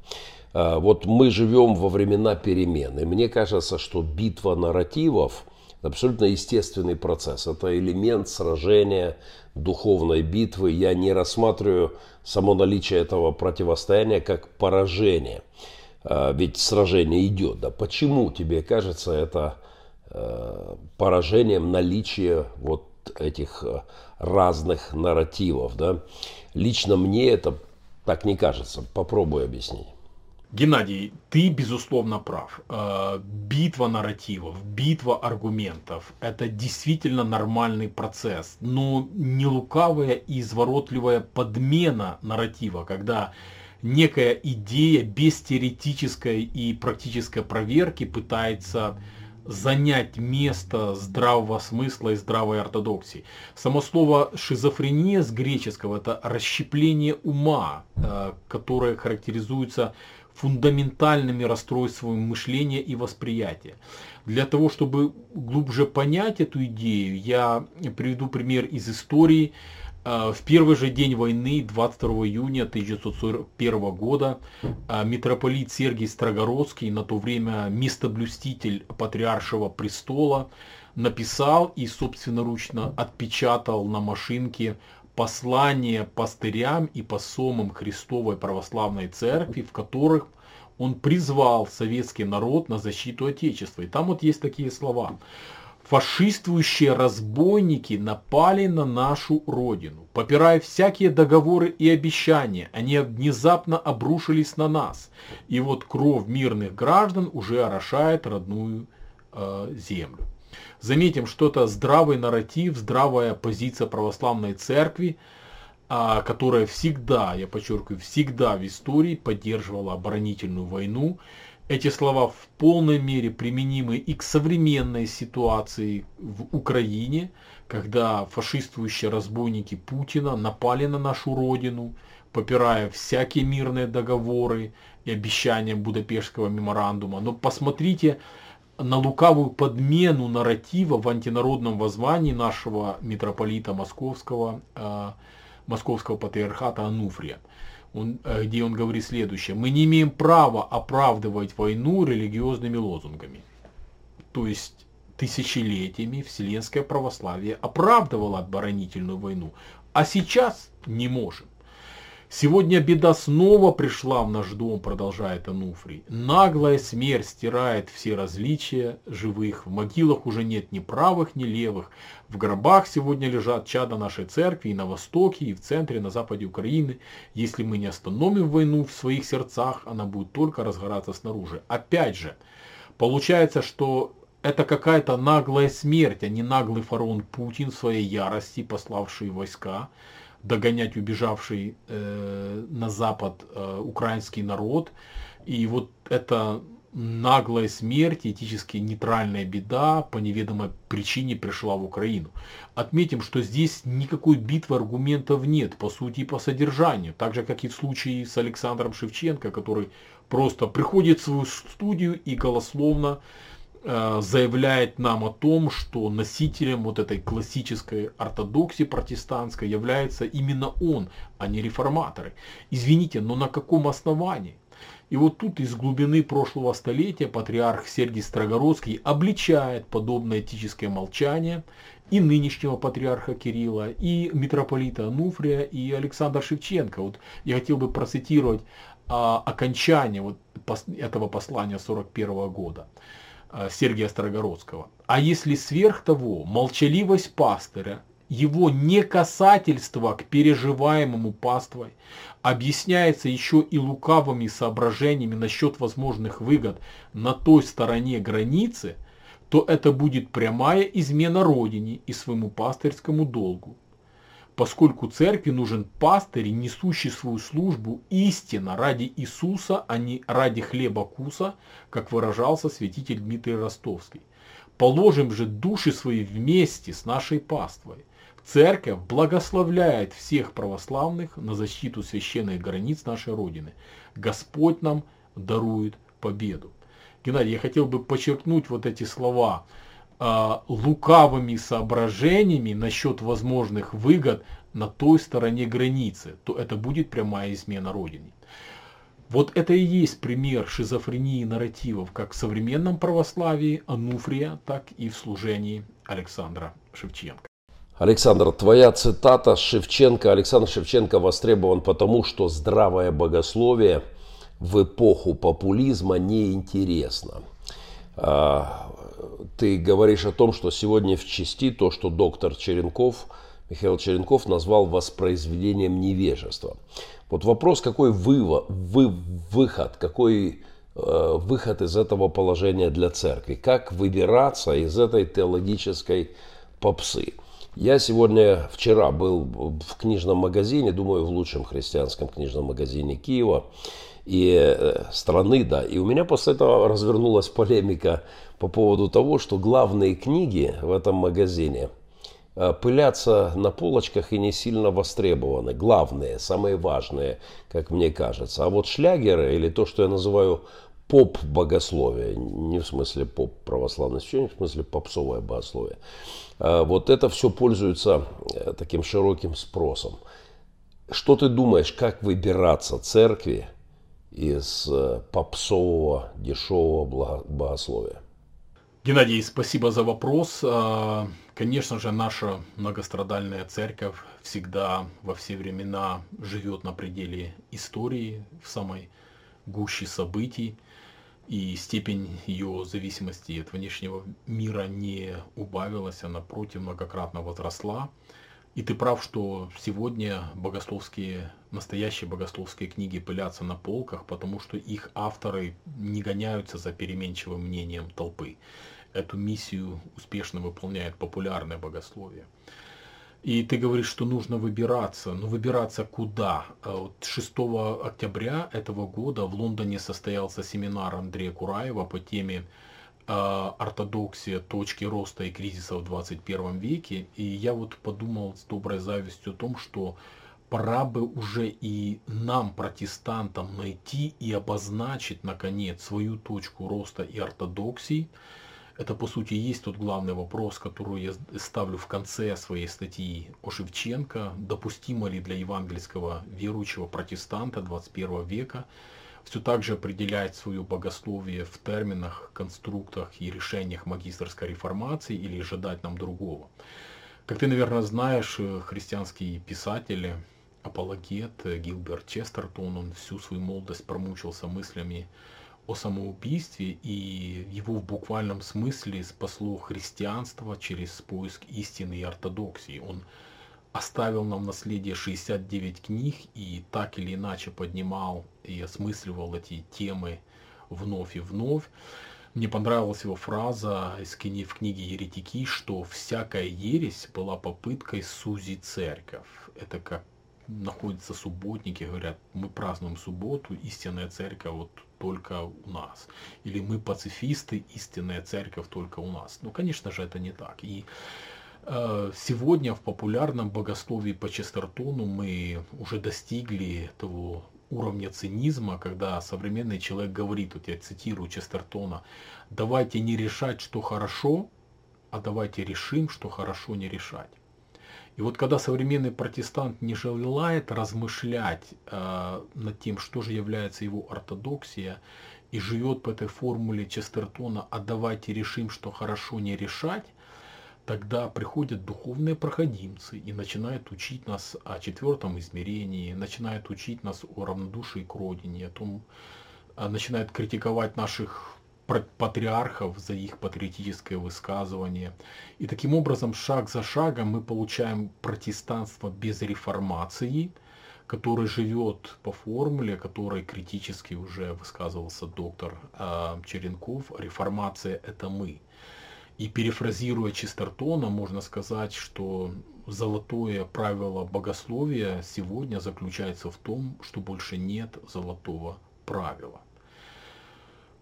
[SPEAKER 1] А, вот мы живем во времена перемен, и мне кажется, что битва нарративов – абсолютно естественный процесс. Это элемент сражения, духовной битвы. Я не рассматриваю само наличие этого противостояния как поражение. А, ведь сражение идет. Да почему тебе кажется это э, поражением наличия вот этих э, разных нарративов? Да? Лично мне это так не кажется. Попробуй объяснить.
[SPEAKER 2] Геннадий, ты безусловно прав. Э, битва нарративов, битва аргументов – это действительно нормальный процесс, но не лукавая и изворотливая подмена нарратива, когда некая идея без теоретической и практической проверки пытается занять место здравого смысла и здравой ортодоксии. Само слово шизофрения с греческого – это расщепление ума, э, которое характеризуется фундаментальными расстройствами мышления и восприятия. Для того, чтобы глубже понять эту идею, я приведу пример из истории. А, в первый же день войны, 22 июня 1941 года, а, митрополит Сергий Строгородский, на то время местоблюститель патриаршего престола, написал и собственноручно отпечатал на машинке послание пастырям и посомам Христовой Православной Церкви, в которых он призвал советский народ на защиту Отечества. И там вот есть такие слова. Фашистующие разбойники напали на нашу родину. Попирая всякие договоры и обещания, они внезапно обрушились на нас. И вот кровь мирных граждан уже орошает родную э, землю. Заметим, что это здравый нарратив, здравая позиция православной церкви, а, которая всегда, я подчеркиваю, всегда в истории поддерживала оборонительную войну. Эти слова в полной мере применимы и к современной ситуации в Украине, когда фашистующие разбойники Путина напали на нашу родину, попирая всякие мирные договоры и обещания Будапештского меморандума. Но посмотрите, на лукавую подмену нарратива в антинародном воззвании нашего митрополита Московского, э, Московского патриархата Ануфрия, он, э, где он говорит следующее. Мы не имеем права оправдывать войну религиозными лозунгами. То есть тысячелетиями вселенское православие оправдывало оборонительную войну, а сейчас не можем. Сегодня беда снова пришла в наш дом, продолжает Ануфрий. Наглая смерть стирает все различия живых. В могилах уже нет ни правых, ни левых. В гробах сегодня лежат чада нашей церкви и на востоке, и в центре, на западе Украины. Если мы не остановим войну в своих сердцах, она будет только разгораться снаружи. Опять же, получается, что это какая-то наглая смерть, а не наглый фараон Путин в своей ярости, пославший войска догонять убежавший э, на запад э, украинский народ. И вот эта наглая смерть, этически нейтральная беда по неведомой причине пришла в Украину. Отметим, что здесь никакой битвы аргументов нет, по сути и по содержанию. Так же, как и в случае с Александром Шевченко, который просто приходит в свою студию и голословно заявляет нам о том, что носителем вот этой классической ортодоксии протестантской является именно он, а не реформаторы. Извините, но на каком основании? И вот тут из глубины прошлого столетия патриарх Сергий Строгородский обличает подобное этическое молчание и нынешнего патриарха Кирилла, и митрополита Ануфрия, и Александра Шевченко. Вот я хотел бы процитировать а, окончание вот этого послания 41 года. Э, Сергия Строгородского. А если сверх того, молчаливость пастыря, его некасательство к переживаемому паствой объясняется еще и лукавыми соображениями насчет возможных выгод на той стороне границы, то это будет прямая измена Родине и своему пастырскому долгу поскольку церкви нужен пастырь, несущий свою службу истинно ради Иисуса, а не ради хлеба куса, как выражался святитель Дмитрий Ростовский. Положим же души свои вместе с нашей паствой. Церковь благословляет всех православных на защиту священных границ нашей Родины. Господь нам дарует победу. Геннадий, я хотел бы подчеркнуть вот эти слова лукавыми соображениями насчет возможных выгод на той стороне границы, то это будет прямая измена Родине. Вот это и есть пример шизофрении нарративов как в современном православии Ануфрия, так и в служении Александра Шевченко.
[SPEAKER 1] Александр, твоя цитата Шевченко. Александр Шевченко востребован потому, что здравое богословие в эпоху популизма неинтересно. Ты говоришь о том, что сегодня в части то, что доктор Черенков, Михаил Черенков назвал воспроизведением невежества. Вот вопрос, какой вывод, вы, выход, какой э, выход из этого положения для церкви? Как выбираться из этой теологической попсы? Я сегодня, вчера был в книжном магазине, думаю, в лучшем христианском книжном магазине Киева и э, страны, да. И у меня после этого развернулась полемика по поводу того, что главные книги в этом магазине э, пылятся на полочках и не сильно востребованы. Главные, самые важные, как мне кажется. А вот шлягеры или то, что я называю поп-богословие, не в смысле поп-православное священник, в смысле попсовое богословие, э, вот это все пользуется э, таким широким спросом. Что ты думаешь, как выбираться церкви из попсового дешевого богословия?
[SPEAKER 2] Геннадий, спасибо за вопрос. А, конечно же, наша многострадальная церковь всегда во все времена живет на пределе истории, в самой гуще событий. И степень ее зависимости от внешнего мира не убавилась, а напротив многократно возросла. И ты прав, что сегодня богословские, настоящие богословские книги пылятся на полках, потому что их авторы не гоняются за переменчивым мнением толпы эту миссию успешно выполняет популярное богословие. И ты говоришь, что нужно выбираться. Но выбираться куда? А вот 6 октября этого года в Лондоне состоялся семинар Андрея Кураева по теме а, ортодоксия, точки роста и кризиса в 21 веке. И я вот подумал с доброй завистью о том, что пора бы уже и нам, протестантам, найти и обозначить, наконец, свою точку роста и ортодоксии, это, по сути, есть тот главный вопрос, который я ставлю в конце своей статьи о Шевченко. Допустимо ли для евангельского верующего протестанта 21 века все так же определять свое богословие в терминах, конструктах и решениях магистрской реформации или ожидать нам другого? Как ты, наверное, знаешь, христианские писатели апологет Гилберт Честертон, он всю свою молодость промучился мыслями о самоубийстве, и его в буквальном смысле спасло христианство через поиск истины и ортодоксии. Он оставил нам наследие 69 книг и так или иначе поднимал и осмысливал эти темы вновь и вновь. Мне понравилась его фраза из книги, в книге «Еретики», что всякая ересь была попыткой сузить церковь. Это как находятся субботники, говорят, мы празднуем субботу, истинная церковь вот только у нас. Или мы пацифисты, истинная церковь только у нас. Ну, конечно же, это не так. И э, сегодня в популярном богословии по Честертону мы уже достигли того уровня цинизма, когда современный человек говорит, вот я цитирую Честертона, давайте не решать, что хорошо, а давайте решим, что хорошо не решать. И вот когда современный протестант не желает размышлять э, над тем, что же является его ортодоксия, и живет по этой формуле Честертона, а давайте решим, что хорошо не решать, тогда приходят духовные проходимцы и начинают учить нас о четвертом измерении, начинают учить нас о равнодушии к родине, о том, а, начинают критиковать наших патриархов за их патриотическое высказывание. И таким образом, шаг за шагом мы получаем протестанство без реформации, который живет по формуле, которой критически уже высказывался доктор э, Черенков. Реформация – это мы. И перефразируя Чистертона, можно сказать, что золотое правило богословия сегодня заключается в том, что больше нет золотого правила.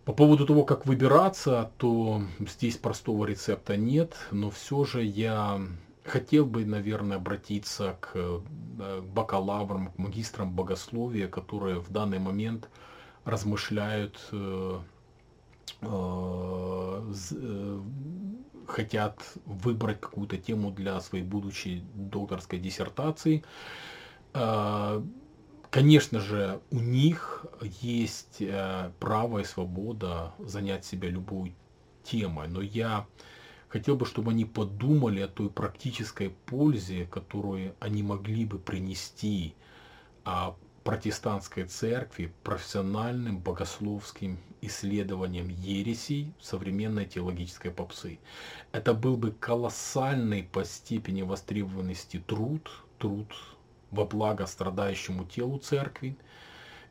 [SPEAKER 2] По поводу того, как выбираться, то здесь простого рецепта нет, но все же я хотел бы, наверное, обратиться к э, бакалаврам, к магистрам богословия, которые в данный момент размышляют, э, э, хотят выбрать какую-то тему для своей будущей докторской диссертации. Конечно же, у них есть э, право и свобода занять себя любой темой, но я хотел бы, чтобы они подумали о той практической пользе, которую они могли бы принести а, протестантской церкви профессиональным богословским исследованием ересей современной теологической попсы. Это был бы колоссальный по степени востребованности труд, труд во благо страдающему телу церкви.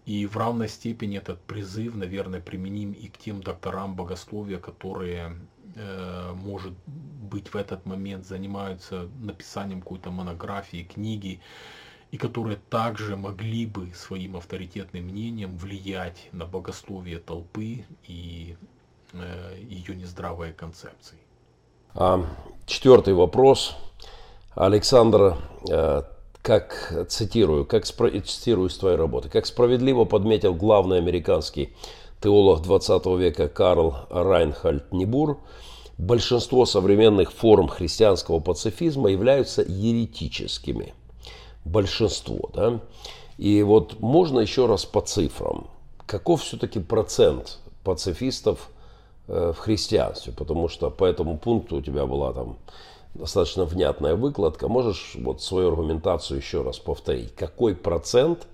[SPEAKER 2] И в равной степени этот призыв, наверное, применим и к тем докторам богословия, которые, э, может быть, в этот момент занимаются написанием какой-то монографии, книги, и которые также могли бы своим авторитетным мнением влиять на богословие толпы и э, ее нездравые концепции.
[SPEAKER 1] А, четвертый вопрос. Александр, э, как, цитирую, как цитирую из твоей работы, как справедливо подметил главный американский теолог 20 века Карл Райнхальд Нибур, большинство современных форм христианского пацифизма являются еретическими. Большинство, да? И вот можно еще раз по цифрам. Каков все-таки процент пацифистов э, в христианстве? Потому что по этому пункту у тебя была там достаточно внятная выкладка. Можешь вот свою аргументацию еще раз повторить? Какой процент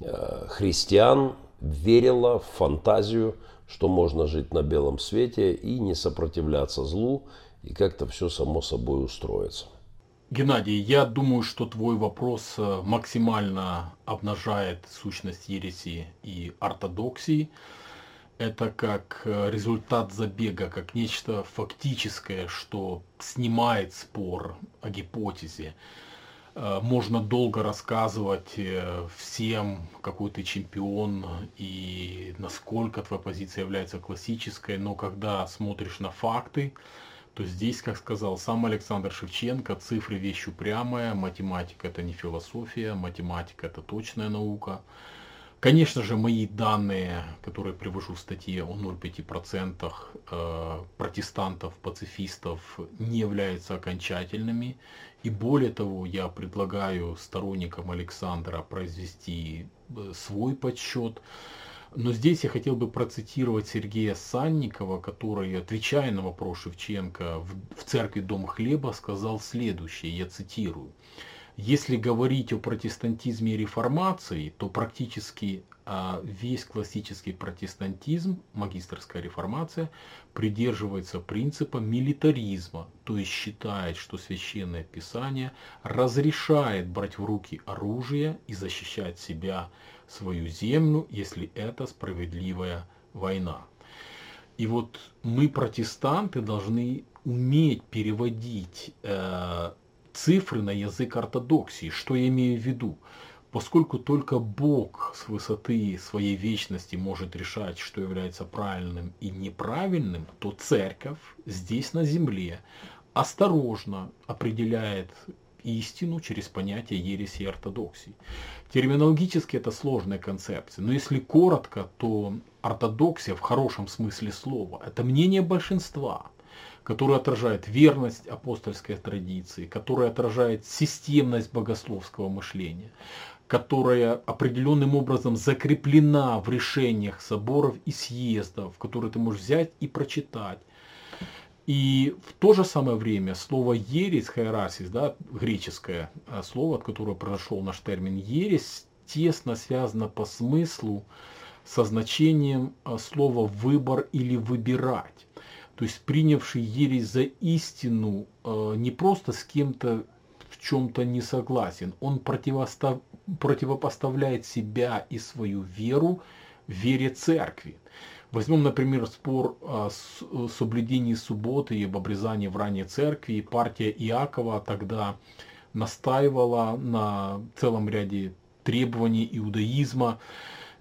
[SPEAKER 1] э, христиан верило в фантазию, что можно жить на белом свете и не сопротивляться злу, и как-то все само собой устроится?
[SPEAKER 2] Геннадий, я думаю, что твой вопрос э, максимально обнажает сущность ереси и ортодоксии это как э, результат забега, как нечто фактическое, что снимает спор о гипотезе. Э, можно долго рассказывать э, всем, какой ты чемпион и насколько твоя позиция является классической, но когда смотришь на факты, то здесь, как сказал сам Александр Шевченко, цифры вещь упрямая, математика это не философия, математика это точная наука. Конечно же, мои данные, которые привожу в статье о 0,5% э, протестантов, пацифистов, не являются окончательными. И более того, я предлагаю сторонникам Александра произвести э, свой подсчет. Но здесь я хотел бы процитировать Сергея Санникова, который, отвечая на вопрос Шевченко в церкви Дом Хлеба, сказал следующее, я цитирую. Если говорить о протестантизме и реформации, то практически а, весь классический протестантизм, магистрская реформация, придерживается принципа милитаризма, то есть считает, что священное писание разрешает брать в руки оружие и защищать себя, свою землю, если это справедливая война. И вот мы, протестанты, должны уметь переводить э, цифры на язык ортодоксии. Что я имею в виду? Поскольку только Бог с высоты своей вечности может решать, что является правильным и неправильным, то церковь здесь на земле осторожно определяет истину через понятие ереси и ортодоксии. Терминологически это сложная концепция, но если коротко, то ортодоксия в хорошем смысле слова – это мнение большинства, которое отражает верность апостольской традиции, которое отражает системность богословского мышления, которая определенным образом закреплена в решениях соборов и съездов, которые ты можешь взять и прочитать, и в то же самое время слово ересь, хайрасис, да, греческое а, слово, от которого произошел наш термин ересь, тесно связано по смыслу со значением а, слова выбор или выбирать. То есть принявший ересь за истину а, не просто с кем-то в чем-то не согласен, он противостав... противопоставляет себя и свою веру вере церкви. Возьмем, например, спор о соблюдении субботы и об обрезании в ранней церкви. Партия Иакова тогда настаивала на целом ряде требований иудаизма.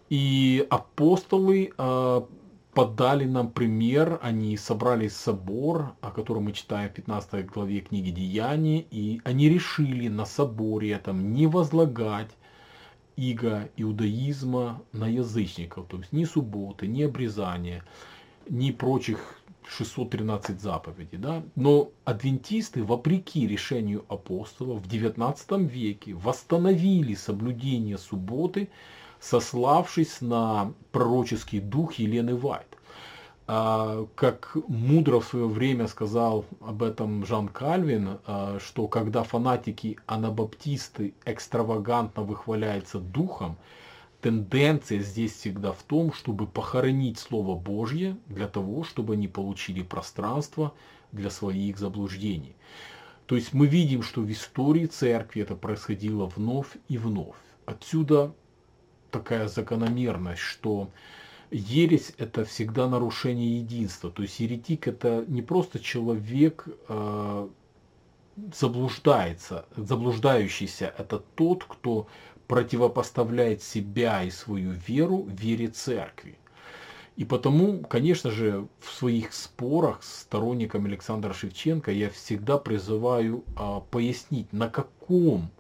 [SPEAKER 2] И апостолы подали нам пример, они собрали собор, о котором мы читаем в 15 главе книги Деяний, и они решили на соборе этом не возлагать иго иудаизма на язычников, то есть ни субботы, ни обрезания, ни прочих 613 заповедей. Да? Но адвентисты, вопреки решению апостолов, в 19 веке восстановили соблюдение субботы, сославшись на пророческий дух Елены Вайт. А, как мудро в свое время сказал об этом Жан Кальвин, а, что когда фанатики анабаптисты экстравагантно выхваляются духом, тенденция здесь всегда в том, чтобы похоронить Слово Божье для того, чтобы они получили пространство для своих заблуждений. То есть мы видим, что в истории церкви это происходило вновь и вновь. Отсюда такая закономерность, что ересь это всегда нарушение единства. То есть еретик это не просто человек э, заблуждается, заблуждающийся, это тот, кто противопоставляет себя и свою веру вере церкви. И потому, конечно же, в своих спорах с сторонниками Александра Шевченко я всегда призываю а, пояснить, на каком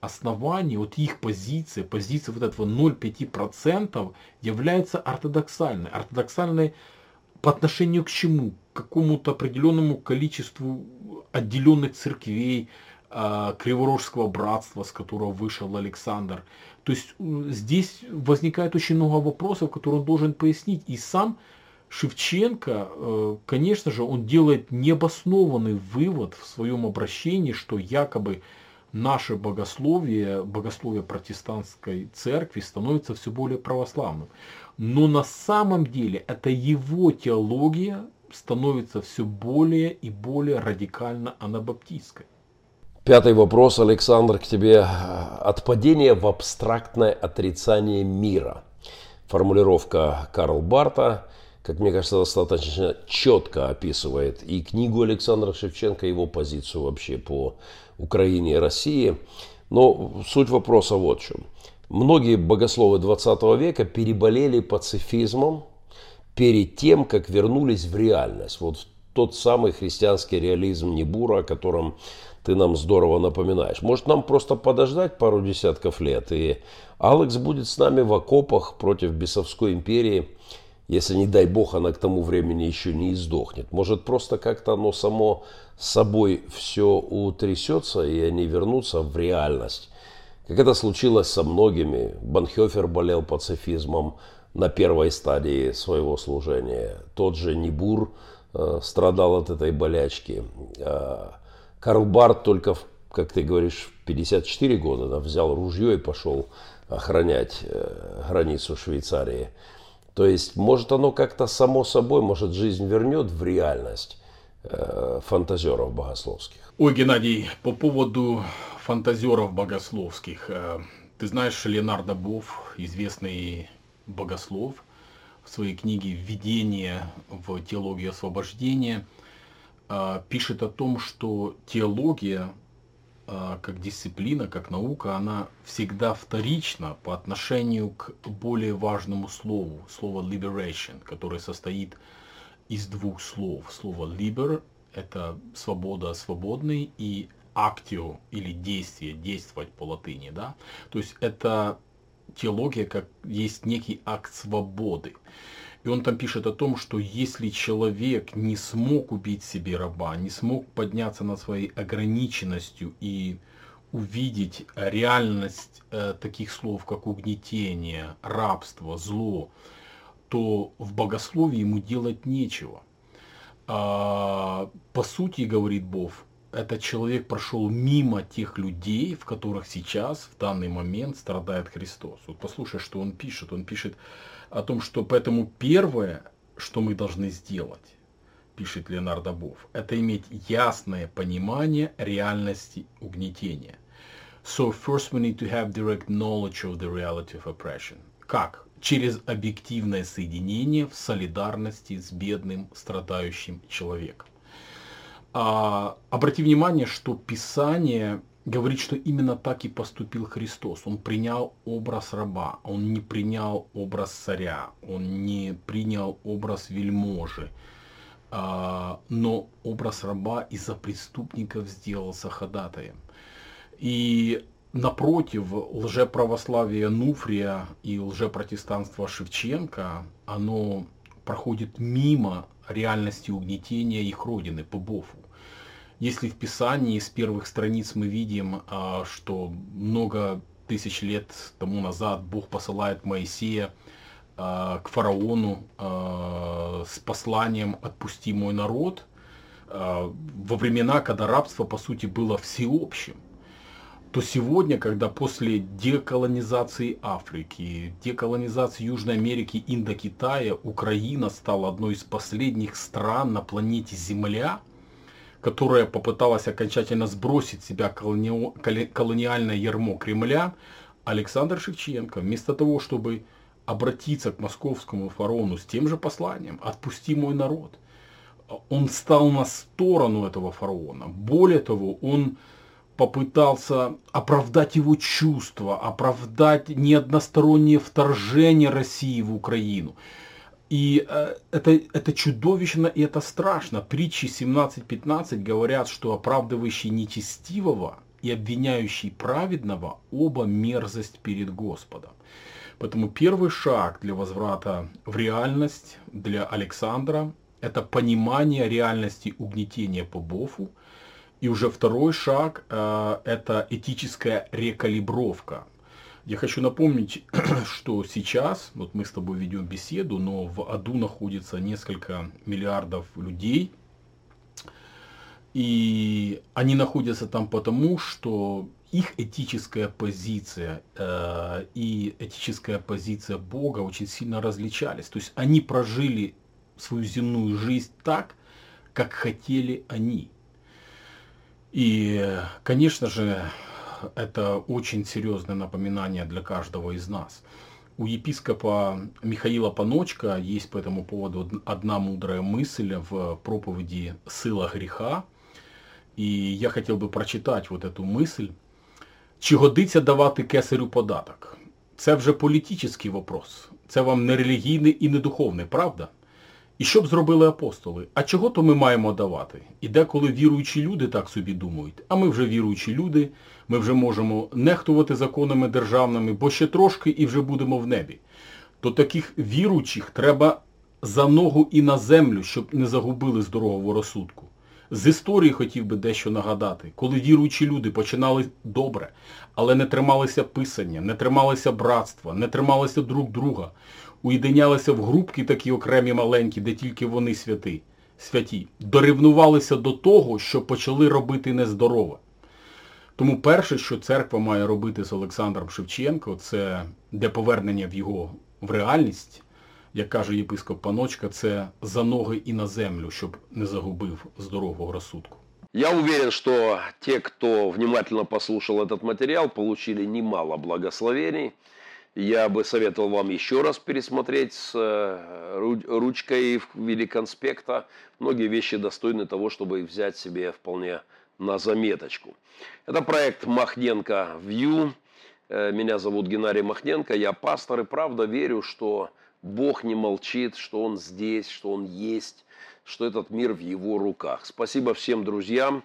[SPEAKER 2] основании, вот их позиция, позиция вот этого 0,5% является ортодоксальной. Ортодоксальной по отношению к чему? К какому-то определенному количеству отделенных церквей, э, Криворожского братства, с которого вышел Александр. То есть здесь возникает очень много вопросов, которые он должен пояснить. И сам Шевченко, э, конечно же, он делает необоснованный вывод в своем обращении, что якобы наше богословие, богословие протестантской церкви становится все более православным. Но на самом деле это его теология становится все более и более радикально анабаптистской.
[SPEAKER 1] Пятый вопрос, Александр, к тебе. Отпадение в абстрактное отрицание мира. Формулировка Карл Барта, как мне кажется, достаточно четко описывает и книгу Александра Шевченко, и его позицию вообще по Украине и России. Но суть вопроса вот в чем. Многие богословы 20 века переболели пацифизмом перед тем, как вернулись в реальность. Вот тот самый христианский реализм Небура, о котором ты нам здорово напоминаешь. Может нам просто подождать пару десятков лет, и Алекс будет с нами в окопах против бесовской империи, если, не дай бог, она к тому времени еще не издохнет. Может просто как-то оно само собой все утрясется, и они вернутся в реальность. Как это случилось со многими. Банхёфер болел пацифизмом на первой стадии своего служения. Тот же Нибур э, страдал от этой болячки. Э, Карл Барт только, как ты говоришь, в 54 года да, взял ружье и пошел охранять э, границу Швейцарии. То есть, может оно как-то само собой, может жизнь вернет в реальность э, фантазеров богословских.
[SPEAKER 2] Ой, Геннадий, по поводу фантазеров богословских. Э, ты знаешь, Леонардо Бов, известный богослов, в своей книге «Введение в теологию освобождения» э, пишет о том, что теология как дисциплина, как наука, она всегда вторична по отношению к более важному слову, слово liberation, которое состоит из двух слов. Слово liber – это свобода, свободный, и actio или действие, действовать по латыни, да. То есть это теология, как есть некий акт свободы. И он там пишет о том, что если человек не смог убить себе раба, не смог подняться над своей ограниченностью и увидеть реальность э, таких слов, как угнетение, рабство, зло, то в богословии ему делать нечего. А, по сути, говорит Бог, этот человек прошел мимо тех людей, в которых сейчас, в данный момент, страдает Христос. Вот послушай, что он пишет. Он пишет, о том, что поэтому первое, что мы должны сделать, пишет Леонардо Бов, это иметь ясное понимание реальности угнетения. So first we need to have direct knowledge of the reality of oppression. Как? Через объективное соединение в солидарности с бедным, страдающим человеком. А, обрати внимание, что Писание говорит, что именно так и поступил Христос. Он принял образ раба, он не принял образ царя, он не принял образ вельможи, а, но образ раба из-за преступников сделался ходатаем. И напротив, лжеправославие Нуфрия и лжепротестанство Шевченко, оно проходит мимо реальности угнетения их родины, по Бофу. Если в Писании с первых страниц мы видим, а, что много тысяч лет тому назад Бог посылает Моисея а, к фараону а, с посланием «отпусти мой народ», во времена, когда рабство, по сути, было всеобщим, то сегодня, когда после деколонизации Африки, деколонизации Южной Америки, Индокитая, Украина стала одной из последних стран на планете Земля – которая попыталась окончательно сбросить себя колони... колониальное ярмо Кремля, Александр Шевченко, вместо того, чтобы обратиться к московскому фарону с тем же посланием «Отпусти мой народ», он стал на сторону этого фараона. Более того, он попытался оправдать его чувства, оправдать неодностороннее вторжение России в Украину. И э, это, это чудовищно и это страшно. Притчи 17.15 говорят, что оправдывающий нечестивого и обвиняющий праведного оба мерзость перед Господом. Поэтому первый шаг для возврата в реальность для Александра – это понимание реальности угнетения по Бофу. И уже второй шаг э, – это этическая рекалибровка. Я хочу напомнить, что сейчас, вот мы с тобой ведем беседу, но в аду находится несколько миллиардов людей, и они находятся там потому, что их этическая позиция э, и этическая позиция Бога очень сильно различались. То есть они прожили свою земную жизнь так, как хотели они. И, конечно же, это очень серьезное напоминание для каждого из нас. У епископа Михаила Паночка есть по этому поводу одна мудрая мысль в проповеди «Сила греха». І я хотів би прочитати вот эту мысль. Чи годиться давати кесарю податок? Це вже політичний вопрос. Це вам не релігійний і не духовний, правда? І що б зробили апостоли? А чого то ми маємо давати? І деколи віруючі люди так собі думають, а ми вже віруючі люди, ми вже можемо нехтувати законами державними, бо ще трошки і вже будемо в небі. То таких віруючих треба за ногу і на землю, щоб не загубили здорового розсудку. З історії хотів би дещо нагадати, коли віруючі люди починали добре, але не трималися писання, не трималися братства, не трималися друг друга, уєдинялися в групки такі окремі маленькі, де тільки вони святі, святі, дорівнувалися до того, що почали робити нездорове. Тому перше, що церква має робити з Олександром Шевченко, це для повернення в його в реальність, як каже єпископ Паночка, це за ноги і на землю, щоб не загубив здорового розсудку.
[SPEAKER 1] Я уверен, что те, кто внимательно послушал этот материал, получили немало благословений. Я бы советовал вам еще раз пересмотреть с э, ручкой в виде конспекта. Многие вещи достойны того, чтобы взять себе вполне на заметочку. Это проект Махненко View. Э, меня зовут Геннадий Махненко, я пастор и правда верю, что Бог не молчит, что Он здесь, что Он есть, что этот мир в Его руках. Спасибо всем друзьям,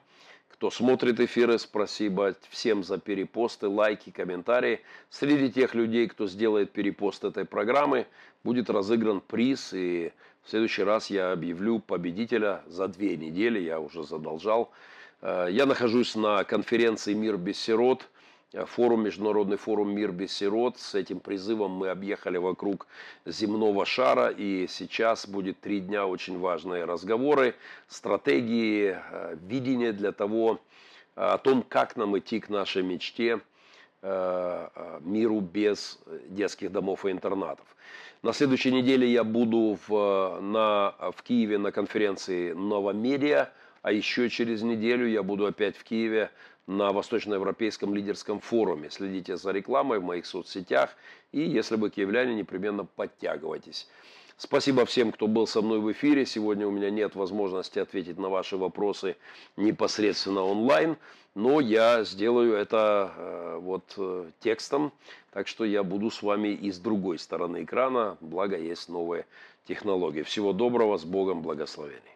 [SPEAKER 1] кто смотрит эфиры, спасибо всем за перепосты, лайки, комментарии. Среди тех людей, кто сделает перепост этой программы, будет разыгран приз, и в следующий раз я объявлю победителя за две недели, я уже задолжал. Э, я нахожусь на конференции «Мир без сирот», э, форум, международный форум «Мир без сирот». С этим призывом мы объехали вокруг земного шара, и сейчас будет три дня очень важные разговоры, стратегии, э, видение для того, о том, как нам идти к нашей мечте, миру без детских домов и интернатов. На следующей неделе я буду в, на, в Киеве на конференции «Новомедиа», а еще через неделю я буду опять в Киеве на Восточноевропейском лидерском форуме. Следите за рекламой в моих соцсетях. И если вы киевляне, непременно подтягивайтесь. Спасибо всем, кто был со мной в эфире. Сегодня у меня нет возможности ответить на ваши вопросы непосредственно онлайн, но я сделаю это э, вот э, текстом, так что я буду с вами и с другой стороны экрана, благо есть новые технологии. Всего доброго, с Богом, благословений.